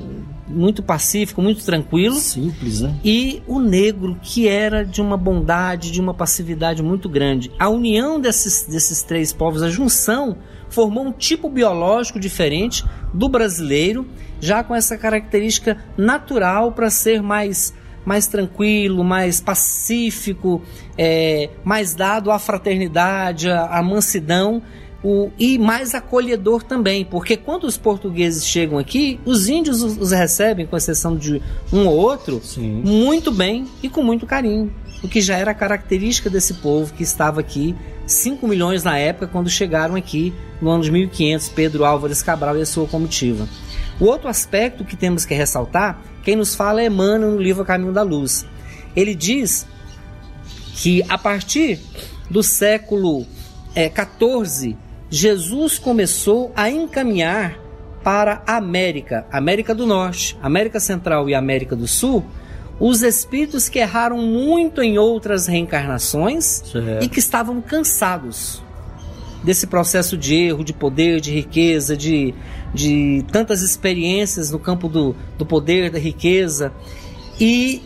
muito pacífico, muito tranquilo. Simples, né? E o negro, que era de uma bondade, de uma passividade muito grande. A união desses, desses três povos, a junção, formou um tipo biológico diferente do brasileiro, já com essa característica natural para ser mais mais tranquilo, mais pacífico, é, mais dado à fraternidade, à, à mansidão, o, e mais acolhedor também, porque quando os portugueses chegam aqui, os índios os, os recebem, com exceção de um ou outro, Sim. muito bem e com muito carinho, o que já era característica desse povo que estava aqui, 5 milhões na época, quando chegaram aqui no ano de 1500, Pedro Álvares Cabral e a sua comitiva. O outro aspecto que temos que ressaltar, quem nos fala é Emmanuel no livro Caminho da Luz. Ele diz que a partir do século é, 14 Jesus começou a encaminhar para a América, América do Norte, América Central e América do Sul, os espíritos que erraram muito em outras reencarnações e que estavam cansados desse processo de erro, de poder, de riqueza, de, de tantas experiências no campo do, do poder, da riqueza. E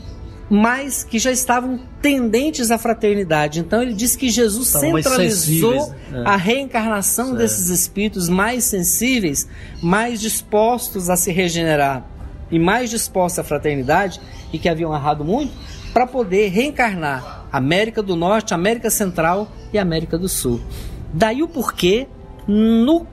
mas que já estavam tendentes à fraternidade. Então ele diz que Jesus Estavam centralizou né? a reencarnação certo. desses espíritos mais sensíveis, mais dispostos a se regenerar e mais dispostos à fraternidade e que haviam errado muito, para poder reencarnar América do Norte, América Central e América do Sul. Daí o porquê no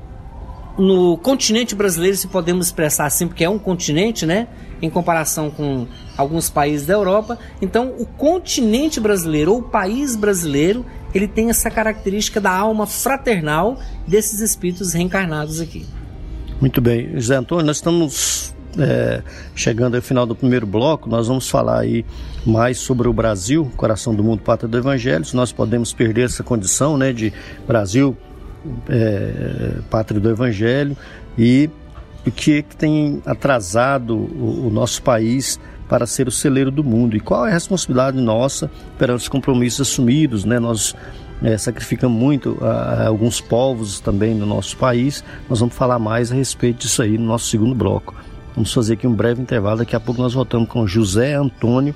no continente brasileiro, se podemos expressar assim, porque é um continente, né? Em comparação com alguns países da Europa. Então, o continente brasileiro, ou o país brasileiro, ele tem essa característica da alma fraternal desses espíritos reencarnados aqui. Muito bem. José Antônio, nós estamos é, chegando ao final do primeiro bloco, nós vamos falar aí mais sobre o Brasil, coração do mundo, pátria do Evangelho. Se nós podemos perder essa condição né, de Brasil, é, pátria do Evangelho e o que, que tem atrasado o, o, nosso país para ser o celeiro do mundo e qual é a responsabilidade nossa perante os compromissos assumidos, né? Nós é, sacrificamos muito a, a alguns povos também no nosso país. Nós vamos falar mais a respeito disso aí no nosso segundo bloco. Vamos fazer aqui um breve intervalo. Daqui a pouco nós voltamos com José Antônio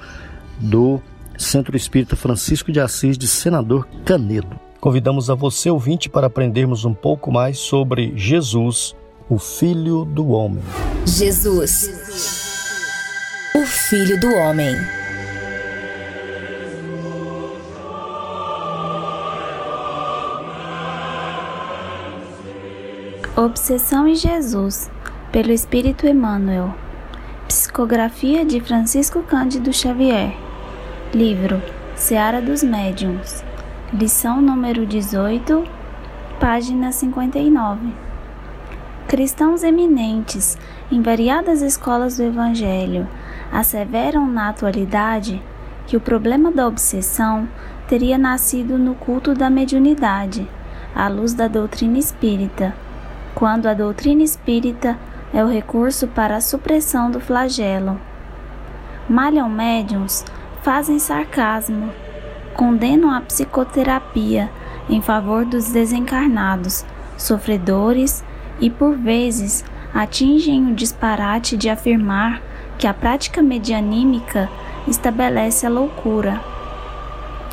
do Centro Espírita Francisco de Assis de Senador Canedo. Convidamos a você, ouvinte, para aprendermos um pouco mais sobre Jesus, o Filho do Homem. Jesus, o Filho do Homem. Obsessão em Jesus, pelo Espírito Emmanuel. Psicografia de Francisco Cândido Xavier. Livro Seara dos Médiuns. Lição número 18, página 59. Cristãos eminentes em variadas escolas do Evangelho asseveram na atualidade que o problema da obsessão teria nascido no culto da mediunidade, à luz da doutrina espírita, quando a doutrina espírita é o recurso para a supressão do flagelo. Malham médiums, fazem sarcasmo, condenam a psicoterapia em favor dos desencarnados, sofredores e, por vezes, atingem o disparate de afirmar que a prática medianímica estabelece a loucura.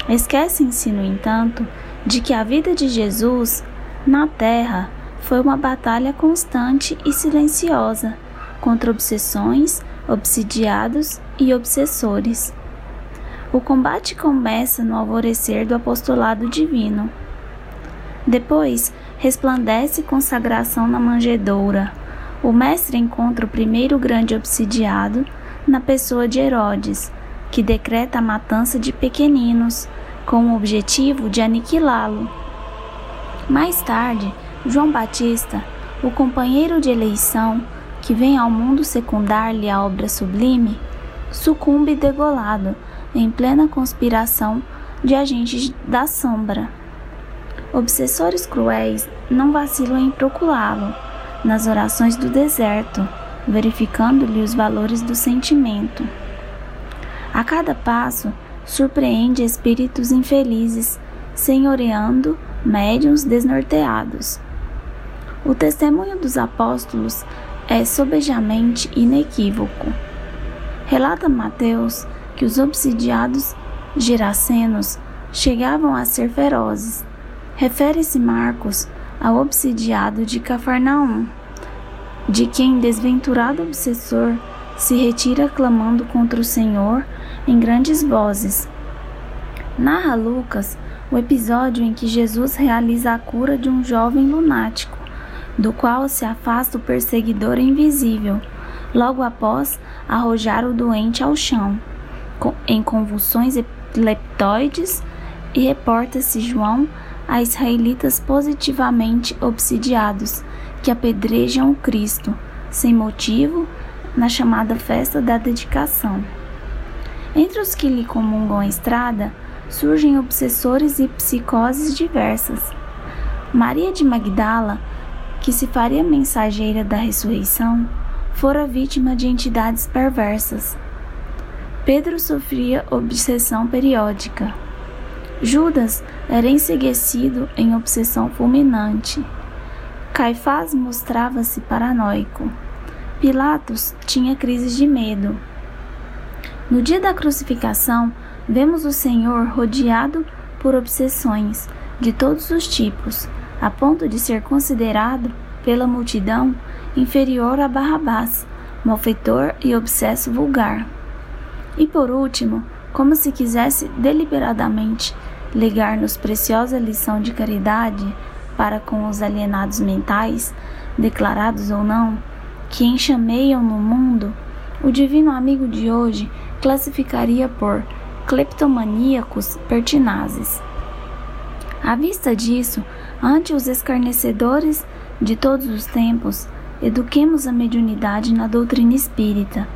Esquecem-se, no entanto, de que a vida de Jesus na Terra foi uma batalha constante e silenciosa contra obsessões, obsidiados e obsessores. O combate começa no alvorecer do apostolado divino. Depois, resplandece consagração na manjedoura. O mestre encontra o primeiro grande obsidiado na pessoa de Herodes, que decreta a matança de pequeninos, com o objetivo de aniquilá-lo. Mais tarde, João Batista, o companheiro de eleição que vem ao mundo secundar-lhe a obra sublime, sucumbe degolado em plena conspiração de agentes da sombra. Obsessores cruéis não vacilam em procurá-lo nas orações do deserto, verificando-lhe os valores do sentimento. A cada passo, surpreende espíritos infelizes, senhoreando médiuns desnorteados. O testemunho dos apóstolos é sobejamente inequívoco. Relata Mateus que os obsidiados geracenos chegavam a ser ferozes. Refere-se Marcos ao obsidiado de Cafarnaum, de quem desventurado obsessor se retira clamando contra o Senhor em grandes vozes. Narra Lucas o episódio em que Jesus realiza a cura de um jovem lunático, do qual se afasta o perseguidor invisível, logo após arrojar o doente ao chão, em convulsões epileptoides, e reporta-se João a israelitas positivamente obsidiados que apedrejam o Cristo, sem motivo, na chamada festa da dedicação. Entre os que lhe comungam a estrada, surgem obsessores e psicoses diversas. Maria de Magdala, que se faria mensageira da ressurreição, fora vítima de entidades perversas. Pedro sofria obsessão periódica. Judas era enseguecido em obsessão fulminante. Caifás mostrava-se paranoico. Pilatos tinha crises de medo. No dia da crucificação, vemos o Senhor rodeado por obsessões de todos os tipos, a ponto de ser considerado pela multidão inferior a Barrabás, malfeitor e obsesso vulgar. E por último, como se quisesse deliberadamente legar-nos preciosa lição de caridade para com os alienados mentais, declarados ou não, que enxameiam no mundo, o divino amigo de hoje classificaria por cleptomaníacos pertinazes. À vista disso, ante os escarnecedores de todos os tempos, eduquemos a mediunidade na doutrina espírita,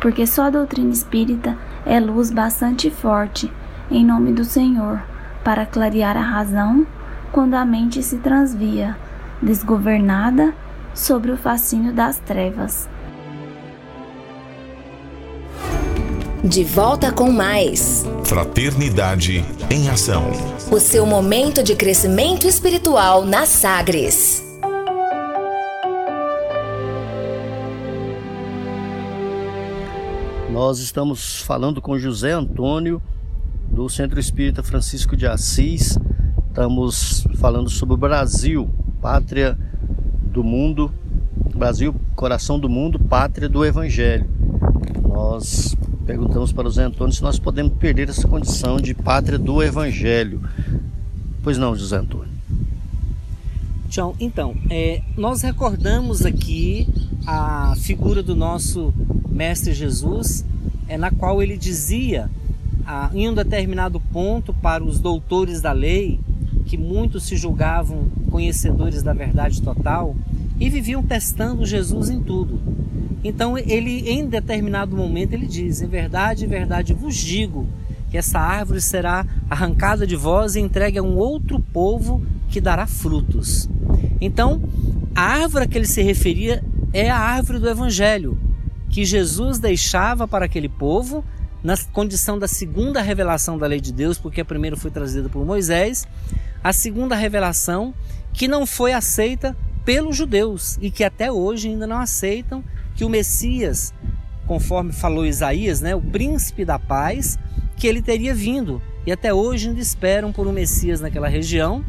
porque só a doutrina espírita é luz bastante forte, em nome do Senhor, para clarear a razão quando a mente se transvia, desgovernada, sobre o fascínio das trevas. De volta com mais. Fraternidade em Ação. O seu momento de crescimento espiritual na Sagres. Nós estamos falando com José Antônio, do Centro Espírita Francisco de Assis. Estamos falando sobre o Brasil, pátria do mundo. Brasil, coração do mundo, pátria do Evangelho. Nós perguntamos para o Zé Antônio se nós podemos perder essa condição de pátria do Evangelho. Pois não, José Antônio. João, então, é, nós recordamos aqui a figura do nosso Mestre Jesus, é, na qual ele dizia, a, em um determinado ponto, para os doutores da lei, que muitos se julgavam conhecedores da verdade total e viviam testando Jesus em tudo. Então ele, em determinado momento, ele diz: em verdade, em verdade vos digo que essa árvore será arrancada de vós e entregue a um outro povo que dará frutos. Então, a árvore a que ele se referia é a árvore do Evangelho, que Jesus deixava para aquele povo na condição da segunda revelação da lei de Deus, porque a primeira foi trazida por Moisés, a segunda revelação que não foi aceita pelos judeus e que até hoje ainda não aceitam que o Messias, conforme falou Isaías, né, o príncipe da paz, que ele teria vindo. E até hoje ainda esperam por um Messias naquela região,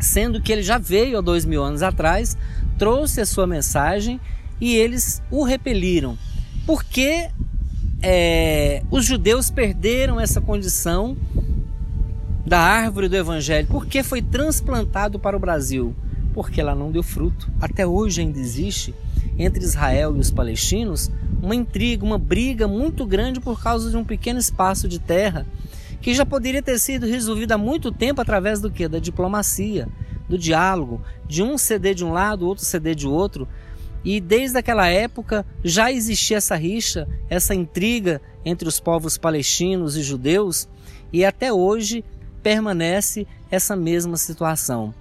sendo que ele já veio há dois mil anos atrás, trouxe a sua mensagem e eles o repeliram. Porque é, os judeus perderam essa condição da árvore do evangelho? Porque foi transplantado para o Brasil? Porque ela não deu fruto. Até hoje ainda existe entre Israel e os palestinos uma intriga, uma briga muito grande por causa de um pequeno espaço de terra que já poderia ter sido resolvido há muito tempo através do que? Da diplomacia, do diálogo, de um ceder de um lado, outro ceder de outro. E desde aquela época já existia essa rixa, essa intriga entre os povos palestinos e judeus, e até hoje permanece essa mesma situação.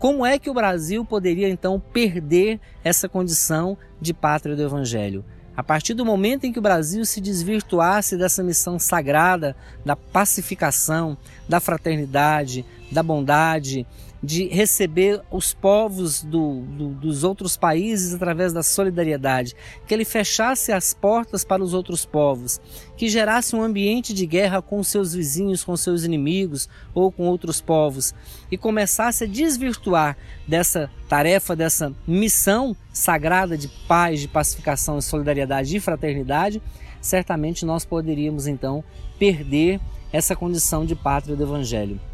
Como é que o Brasil poderia então perder essa condição de pátria do Evangelho? A partir do momento em que o Brasil se desvirtuasse dessa missão sagrada da pacificação, da fraternidade, da bondade, de receber os povos do, do, dos outros países através da solidariedade, que ele fechasse as portas para os outros povos, que gerasse um ambiente de guerra com seus vizinhos, com seus inimigos ou com outros povos, e começasse a desvirtuar dessa tarefa, dessa missão sagrada de paz, de pacificação, de solidariedade e fraternidade, certamente nós poderíamos então perder essa condição de pátria do Evangelho.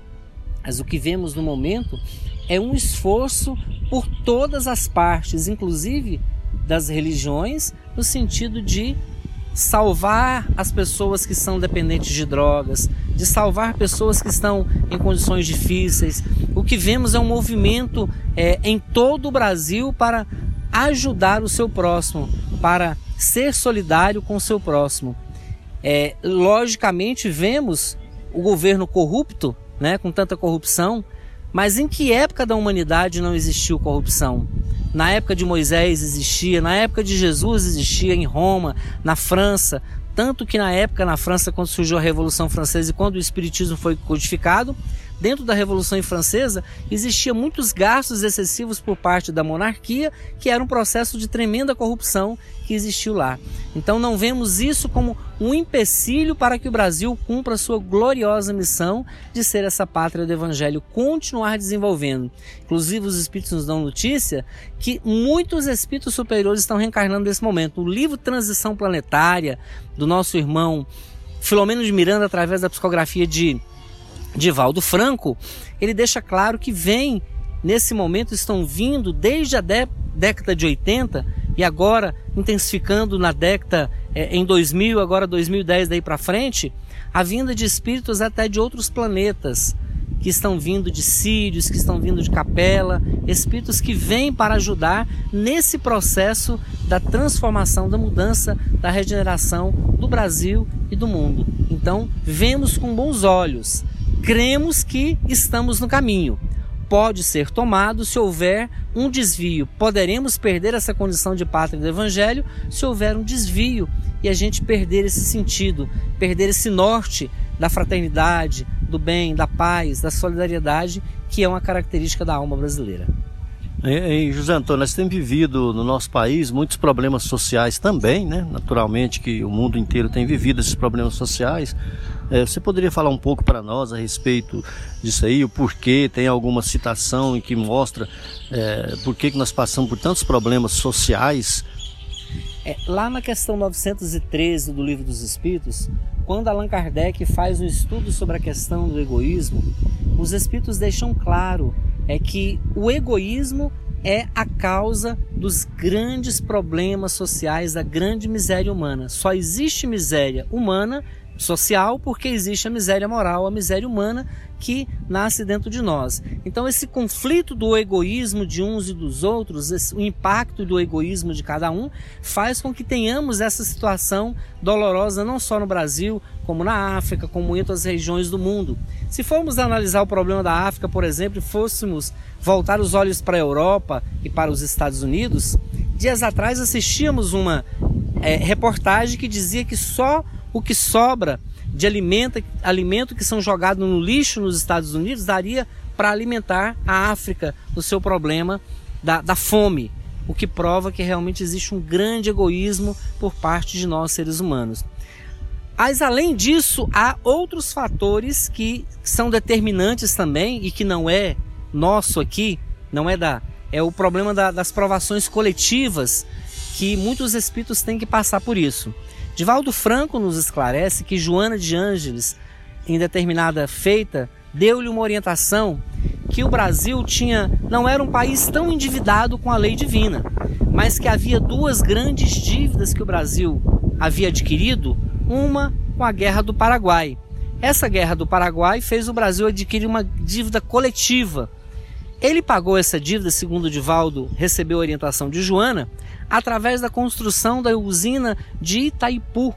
Mas o que vemos no momento é um esforço por todas as partes, inclusive das religiões, no sentido de salvar as pessoas que são dependentes de drogas, de salvar pessoas que estão em condições difíceis. O que vemos é um movimento é, em todo o Brasil para ajudar o seu próximo, para ser solidário com o seu próximo. É, logicamente, vemos o governo corrupto né, com tanta corrupção. Mas em que época da humanidade não existiu corrupção? Na época de Moisés existia, na época de Jesus existia em Roma, na França, tanto que na época na França quando surgiu a Revolução Francesa e quando o espiritismo foi codificado, dentro da Revolução Francesa existia muitos gastos excessivos por parte da monarquia, que era um processo de tremenda corrupção que existiu lá. Então não vemos isso como um empecilho para que o Brasil cumpra sua gloriosa missão de ser essa pátria do evangelho, continuar desenvolvendo. Inclusive os espíritos nos dão notícia que muitos espíritos superiores estão reencarnando nesse momento. O livro Transição Planetária do nosso irmão Filomeno de Miranda através da psicografia de Divaldo Franco, ele deixa claro que vem, nesse momento, estão vindo desde a década de 80 e agora intensificando na década é, em 2000, agora 2010 daí para frente, a vinda de espíritos até de outros planetas que estão vindo de Sírios, que estão vindo de Capela, espíritos que vêm para ajudar nesse processo da transformação, da mudança, da regeneração do Brasil e do mundo. Então, vemos com bons olhos cremos que estamos no caminho. Pode ser tomado se houver um desvio. Poderemos perder essa condição de pátria do Evangelho se houver um desvio e a gente perder esse sentido, perder esse norte da fraternidade, do bem, da paz, da solidariedade, que é uma característica da alma brasileira. E, José Antônio, nós temos vivido no nosso país muitos problemas sociais também, né? Naturalmente que o mundo inteiro tem vivido esses problemas sociais. É, você poderia falar um pouco para nós a respeito disso aí, o porquê? Tem alguma citação que mostra é, por que nós passamos por tantos problemas sociais? É, lá na questão 913 do Livro dos Espíritos, quando Allan Kardec faz um estudo sobre a questão do egoísmo, os Espíritos deixam claro é que o egoísmo é a causa dos grandes problemas sociais, da grande miséria humana. Só existe miséria humana social porque existe a miséria moral, a miséria humana que nasce dentro de nós. Então esse conflito do egoísmo de uns e dos outros, esse, o impacto do egoísmo de cada um, faz com que tenhamos essa situação dolorosa não só no Brasil, como na África, como em outras regiões do mundo. Se formos analisar o problema da África, por exemplo, e fôssemos voltar os olhos para a Europa e para os Estados Unidos, dias atrás assistíamos uma é, reportagem que dizia que só o que sobra de alimento, alimento que são jogados no lixo nos Estados Unidos daria para alimentar a África no seu problema da, da fome, o que prova que realmente existe um grande egoísmo por parte de nós seres humanos. Mas além disso, há outros fatores que são determinantes também e que não é nosso aqui, não é da é o problema da, das provações coletivas que muitos espíritos têm que passar por isso. Divaldo Franco nos esclarece que Joana de Ângeles, em determinada feita, deu-lhe uma orientação que o Brasil tinha não era um país tão endividado com a lei divina, mas que havia duas grandes dívidas que o Brasil havia adquirido, uma com a Guerra do Paraguai. Essa Guerra do Paraguai fez o Brasil adquirir uma dívida coletiva. Ele pagou essa dívida, segundo Divaldo recebeu a orientação de Joana, através da construção da usina de Itaipu,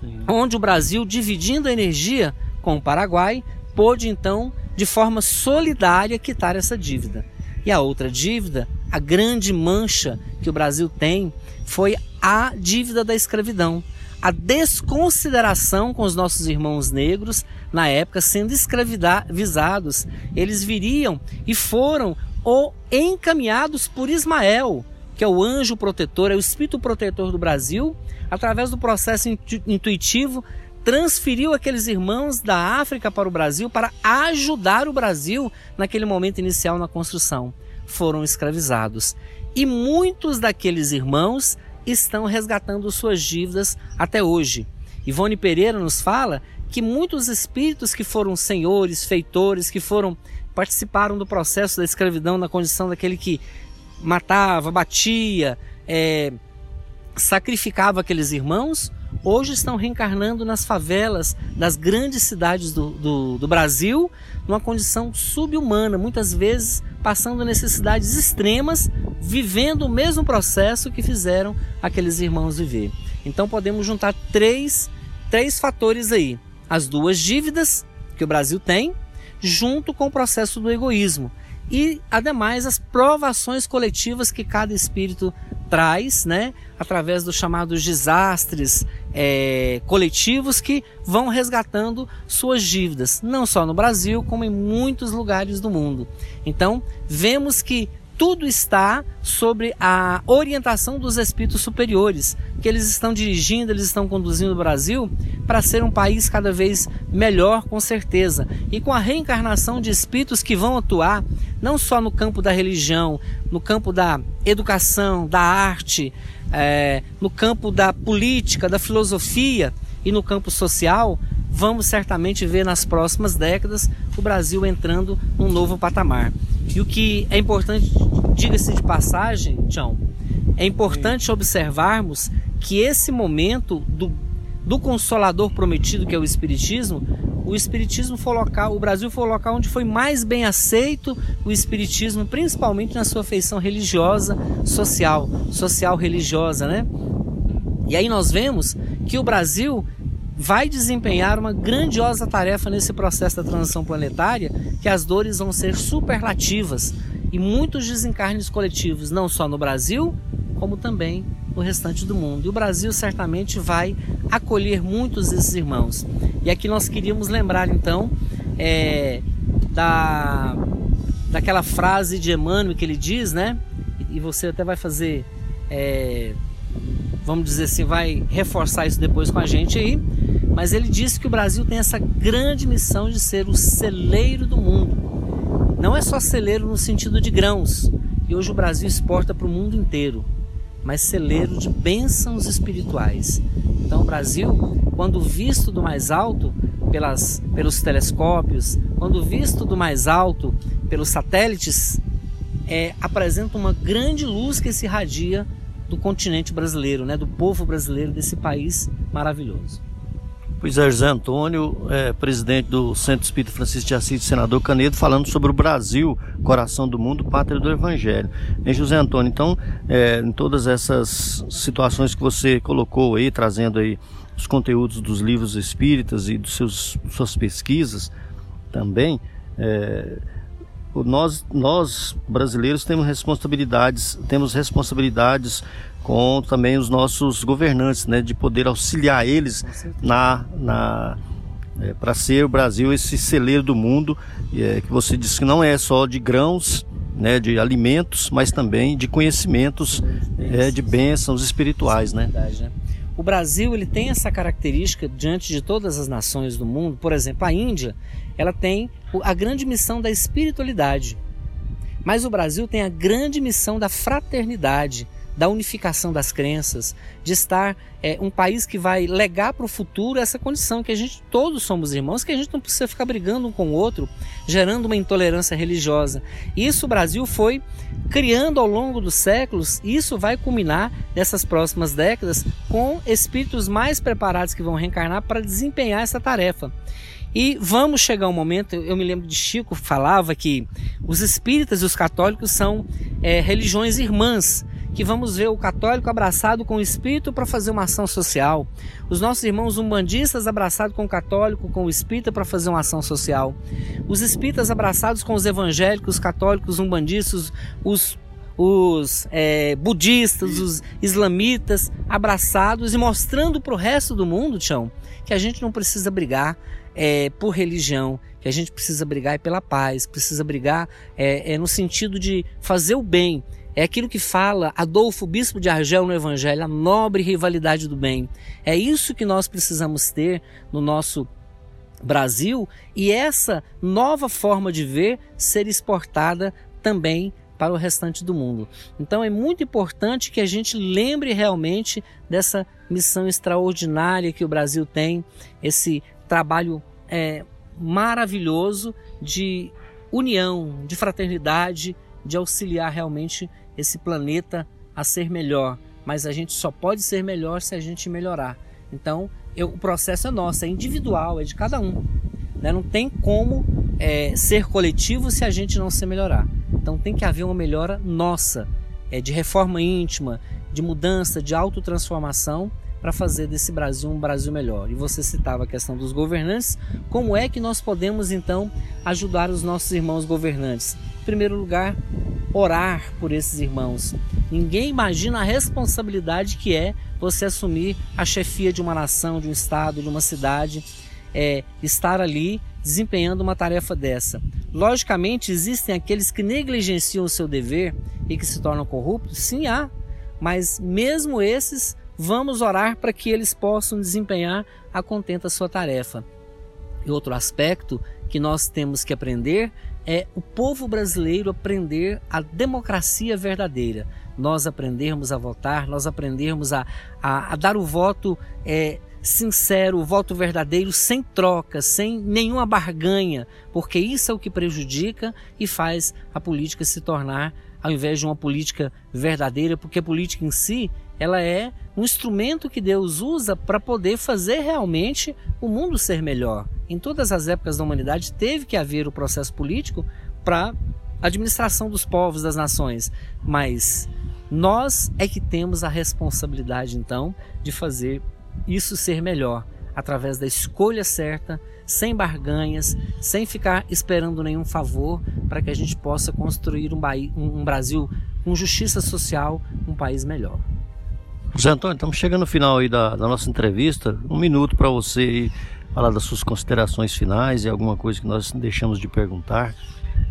Sim. onde o Brasil, dividindo a energia com o Paraguai, pôde então, de forma solidária, quitar essa dívida. E a outra dívida, a grande mancha que o Brasil tem, foi a dívida da escravidão. A desconsideração com os nossos irmãos negros, na época, sendo escravizados, eles viriam e foram ou encaminhados por Ismael, que é o anjo protetor, é o espírito protetor do Brasil, através do processo intuitivo, transferiu aqueles irmãos da África para o Brasil para ajudar o Brasil naquele momento inicial na construção. Foram escravizados. E muitos daqueles irmãos estão resgatando suas dívidas até hoje. Ivone Pereira nos fala que muitos espíritos que foram senhores, feitores, que foram participaram do processo da escravidão na condição daquele que matava, batia, é, sacrificava aqueles irmãos, hoje estão reencarnando nas favelas das grandes cidades do, do, do Brasil, numa condição subhumana, muitas vezes passando necessidades extremas, vivendo o mesmo processo que fizeram aqueles irmãos viver. Então podemos juntar três, três fatores aí: as duas dívidas que o Brasil tem, junto com o processo do egoísmo e, ademais, as provações coletivas que cada espírito traz, né, através dos chamados desastres é, coletivos que vão resgatando suas dívidas, não só no Brasil, como em muitos lugares do mundo. Então, vemos que tudo está sobre a orientação dos espíritos superiores, que eles estão dirigindo, eles estão conduzindo o Brasil para ser um país cada vez melhor, com certeza. E com a reencarnação de espíritos que vão atuar não só no campo da religião, no campo da educação, da arte, é, no campo da política, da filosofia e no campo social, vamos certamente ver nas próximas décadas o Brasil entrando num novo patamar. E o que é importante, diga-se de passagem, Tião, é importante Sim. observarmos que esse momento do, do consolador prometido, que é o Espiritismo, o Espiritismo foi local, o Brasil foi o local onde foi mais bem aceito o Espiritismo, principalmente na sua feição religiosa, social, social religiosa, né? E aí nós vemos que o Brasil vai desempenhar uma grandiosa tarefa nesse processo da transição planetária, que as dores vão ser superlativas e muitos desencarnes coletivos, não só no Brasil, como também no restante do mundo. E o Brasil certamente vai acolher muitos desses irmãos. E aqui nós queríamos lembrar então é, da daquela frase de Emmanuel que ele diz, né? E você até vai fazer, é, vamos dizer assim, vai reforçar isso depois com a gente aí mas ele disse que o Brasil tem essa grande missão de ser o celeiro do mundo. Não é só celeiro no sentido de grãos, e hoje o Brasil exporta para o mundo inteiro, mas celeiro de bênçãos espirituais. Então o Brasil, quando visto do mais alto pelas, pelos telescópios, quando visto do mais alto pelos satélites, é, apresenta uma grande luz que se irradia do continente brasileiro, né, do povo brasileiro, desse país maravilhoso. Pois é, José Antônio, é, presidente do Centro Espírita Francisco de Assis, senador Canedo, falando sobre o Brasil, coração do mundo, pátria do Evangelho. Hein, José Antônio, então, é, em todas essas situações que você colocou aí, trazendo aí os conteúdos dos livros espíritas e dos seus suas pesquisas também, é, nós, nós brasileiros temos responsabilidades, temos responsabilidades com também os nossos governantes, né, de poder auxiliar eles na, na é, para ser o Brasil esse celeiro do mundo, é, que você disse que não é só de grãos, né, de alimentos, mas também de conhecimentos, é, de bênçãos espirituais, né? né? O Brasil ele tem essa característica diante de todas as nações do mundo. Por exemplo, a Índia, ela tem a grande missão da espiritualidade. Mas o Brasil tem a grande missão da fraternidade, da unificação das crenças, de estar é, um país que vai legar para o futuro essa condição que a gente todos somos irmãos, que a gente não precisa ficar brigando um com o outro, gerando uma intolerância religiosa. Isso o Brasil foi criando ao longo dos séculos, e isso vai culminar nessas próximas décadas com espíritos mais preparados que vão reencarnar para desempenhar essa tarefa. E vamos chegar um momento, eu me lembro de Chico falava que os espíritas e os católicos são é, religiões irmãs, que vamos ver o católico abraçado com o espírito para fazer uma ação social, os nossos irmãos umbandistas abraçados com o católico, com o espírita para fazer uma ação social, os espíritas abraçados com os evangélicos, católicos, umbandistas, os os é, budistas, os islamitas abraçados e mostrando para o resto do mundo, Tião, que a gente não precisa brigar é, por religião, que a gente precisa brigar é pela paz, precisa brigar é, é no sentido de fazer o bem, é aquilo que fala Adolfo Bispo de Argel no Evangelho, a nobre rivalidade do bem. É isso que nós precisamos ter no nosso Brasil e essa nova forma de ver ser exportada também para o restante do mundo. Então é muito importante que a gente lembre realmente dessa missão extraordinária que o Brasil tem, esse trabalho é, maravilhoso de união, de fraternidade, de auxiliar realmente esse planeta a ser melhor, mas a gente só pode ser melhor se a gente melhorar. Então, eu, o processo é nosso, é individual, é de cada um. Né? Não tem como é, ser coletivo se a gente não se melhorar. Então, tem que haver uma melhora nossa, é, de reforma íntima, de mudança, de autotransformação para fazer desse Brasil um Brasil melhor. E você citava a questão dos governantes. Como é que nós podemos então ajudar os nossos irmãos governantes? Em primeiro lugar, orar por esses irmãos. Ninguém imagina a responsabilidade que é você assumir a chefia de uma nação, de um estado, de uma cidade, é, estar ali desempenhando uma tarefa dessa. Logicamente, existem aqueles que negligenciam o seu dever e que se tornam corruptos? Sim, há. Mas mesmo esses, vamos orar para que eles possam desempenhar a contenta sua tarefa. E outro aspecto que nós temos que aprender é o povo brasileiro aprender a democracia verdadeira. Nós aprendermos a votar, nós aprendermos a, a, a dar o voto é, sincero, o voto verdadeiro, sem troca, sem nenhuma barganha, porque isso é o que prejudica e faz a política se tornar, ao invés de uma política verdadeira, porque a política em si ela é um instrumento que Deus usa para poder fazer realmente o mundo ser melhor. Em todas as épocas da humanidade teve que haver o processo político para administração dos povos, das nações, mas nós é que temos a responsabilidade então de fazer isso ser melhor através da escolha certa, sem barganhas, sem ficar esperando nenhum favor, para que a gente possa construir um, um Brasil com justiça social, um país melhor. José Antônio, estamos chegando no final aí da, da nossa entrevista. Um minuto para você falar das suas considerações finais e alguma coisa que nós deixamos de perguntar.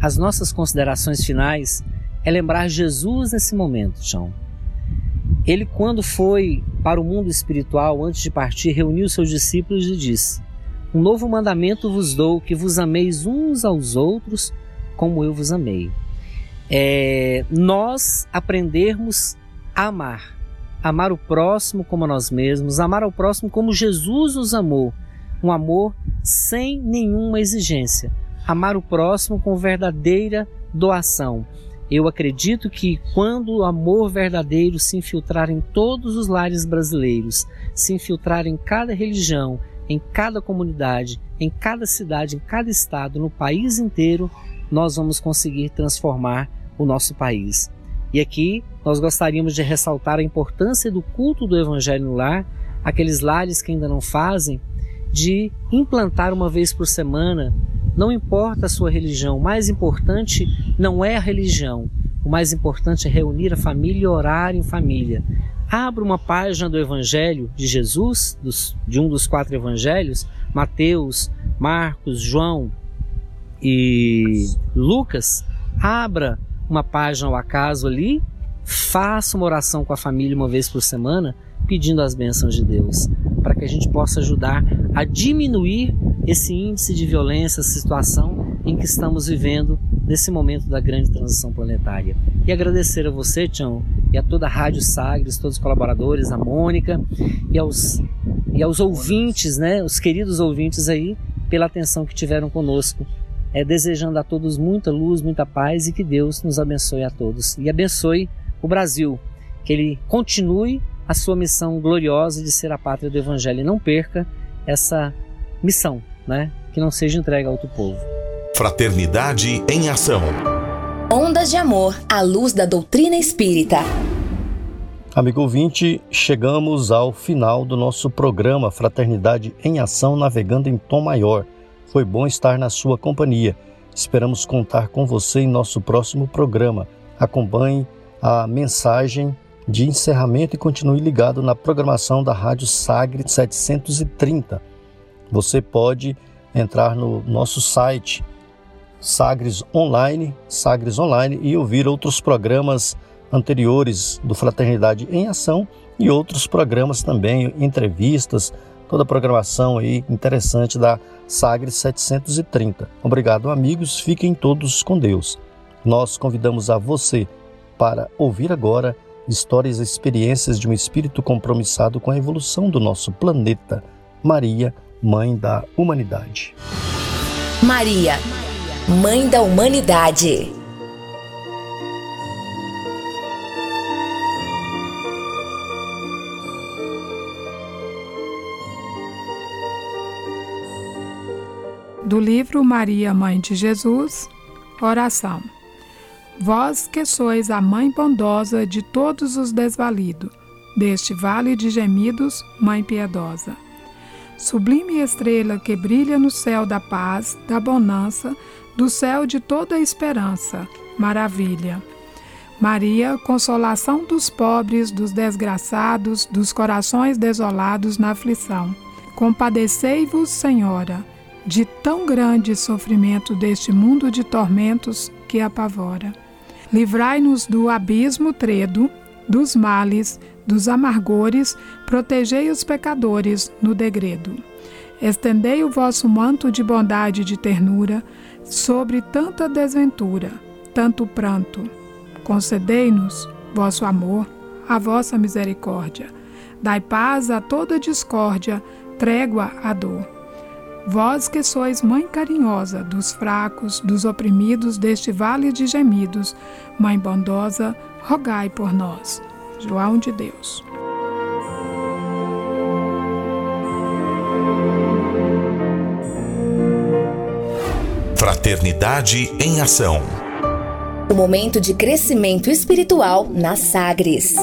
As nossas considerações finais é lembrar Jesus nesse momento, João. Ele, quando foi para o mundo espiritual, antes de partir, reuniu seus discípulos e disse: Um novo mandamento vos dou, que vos ameis uns aos outros, como eu vos amei. É, nós aprendermos a amar amar o próximo como nós mesmos, amar ao próximo como Jesus nos amou, um amor sem nenhuma exigência, amar o próximo com verdadeira doação. Eu acredito que quando o amor verdadeiro se infiltrar em todos os lares brasileiros, se infiltrar em cada religião, em cada comunidade, em cada cidade, em cada estado, no país inteiro, nós vamos conseguir transformar o nosso país. E aqui nós gostaríamos de ressaltar a importância do culto do Evangelho no lar, aqueles lares que ainda não fazem, de implantar uma vez por semana, não importa a sua religião, o mais importante não é a religião, o mais importante é reunir a família e orar em família. Abra uma página do Evangelho de Jesus, dos, de um dos quatro evangelhos, Mateus, Marcos, João e Lucas. Abra uma página ao acaso ali, faça uma oração com a família uma vez por semana, pedindo as bênçãos de Deus, para que a gente possa ajudar a diminuir esse índice de violência, essa situação em que estamos vivendo nesse momento da grande transição planetária. E agradecer a você, Tião, e a toda a Rádio Sagres, todos os colaboradores, a Mônica e aos, e aos ouvintes, né, os queridos ouvintes aí, pela atenção que tiveram conosco. É, desejando a todos muita luz, muita paz e que Deus nos abençoe a todos. E abençoe o Brasil, que ele continue a sua missão gloriosa de ser a pátria do Evangelho e não perca essa missão, né? que não seja entregue a outro povo. Fraternidade em Ação. Ondas de Amor à luz da doutrina espírita. Amigo ouvinte, chegamos ao final do nosso programa Fraternidade em Ação navegando em tom maior. Foi bom estar na sua companhia. Esperamos contar com você em nosso próximo programa. Acompanhe a mensagem de encerramento e continue ligado na programação da Rádio Sagre 730. Você pode entrar no nosso site Sagres Online, Sagres Online e ouvir outros programas anteriores do Fraternidade em Ação e outros programas também, entrevistas, toda a programação aí interessante da Sagres 730. Obrigado, amigos. Fiquem todos com Deus. Nós convidamos a você para ouvir agora histórias e experiências de um espírito compromissado com a evolução do nosso planeta. Maria, Mãe da Humanidade. Maria, Mãe da Humanidade. Do livro Maria, Mãe de Jesus, Oração. Vós que sois a mãe bondosa de todos os desvalidos, deste vale de gemidos, mãe piedosa. Sublime estrela que brilha no céu da paz, da bonança, do céu de toda esperança, maravilha. Maria, consolação dos pobres, dos desgraçados, dos corações desolados na aflição. Compadecei-vos, Senhora, de tão grande sofrimento deste mundo de tormentos que apavora. Livrai-nos do abismo tredo, dos males, dos amargores, protegei os pecadores no degredo. Estendei o vosso manto de bondade e de ternura sobre tanta desventura, tanto pranto. Concedei-nos vosso amor, a vossa misericórdia. Dai paz a toda discórdia, trégua à dor Vós que sois mãe carinhosa dos fracos, dos oprimidos deste vale de gemidos, mãe bondosa, rogai por nós. João de Deus. Fraternidade em Ação. O momento de crescimento espiritual na Sagres.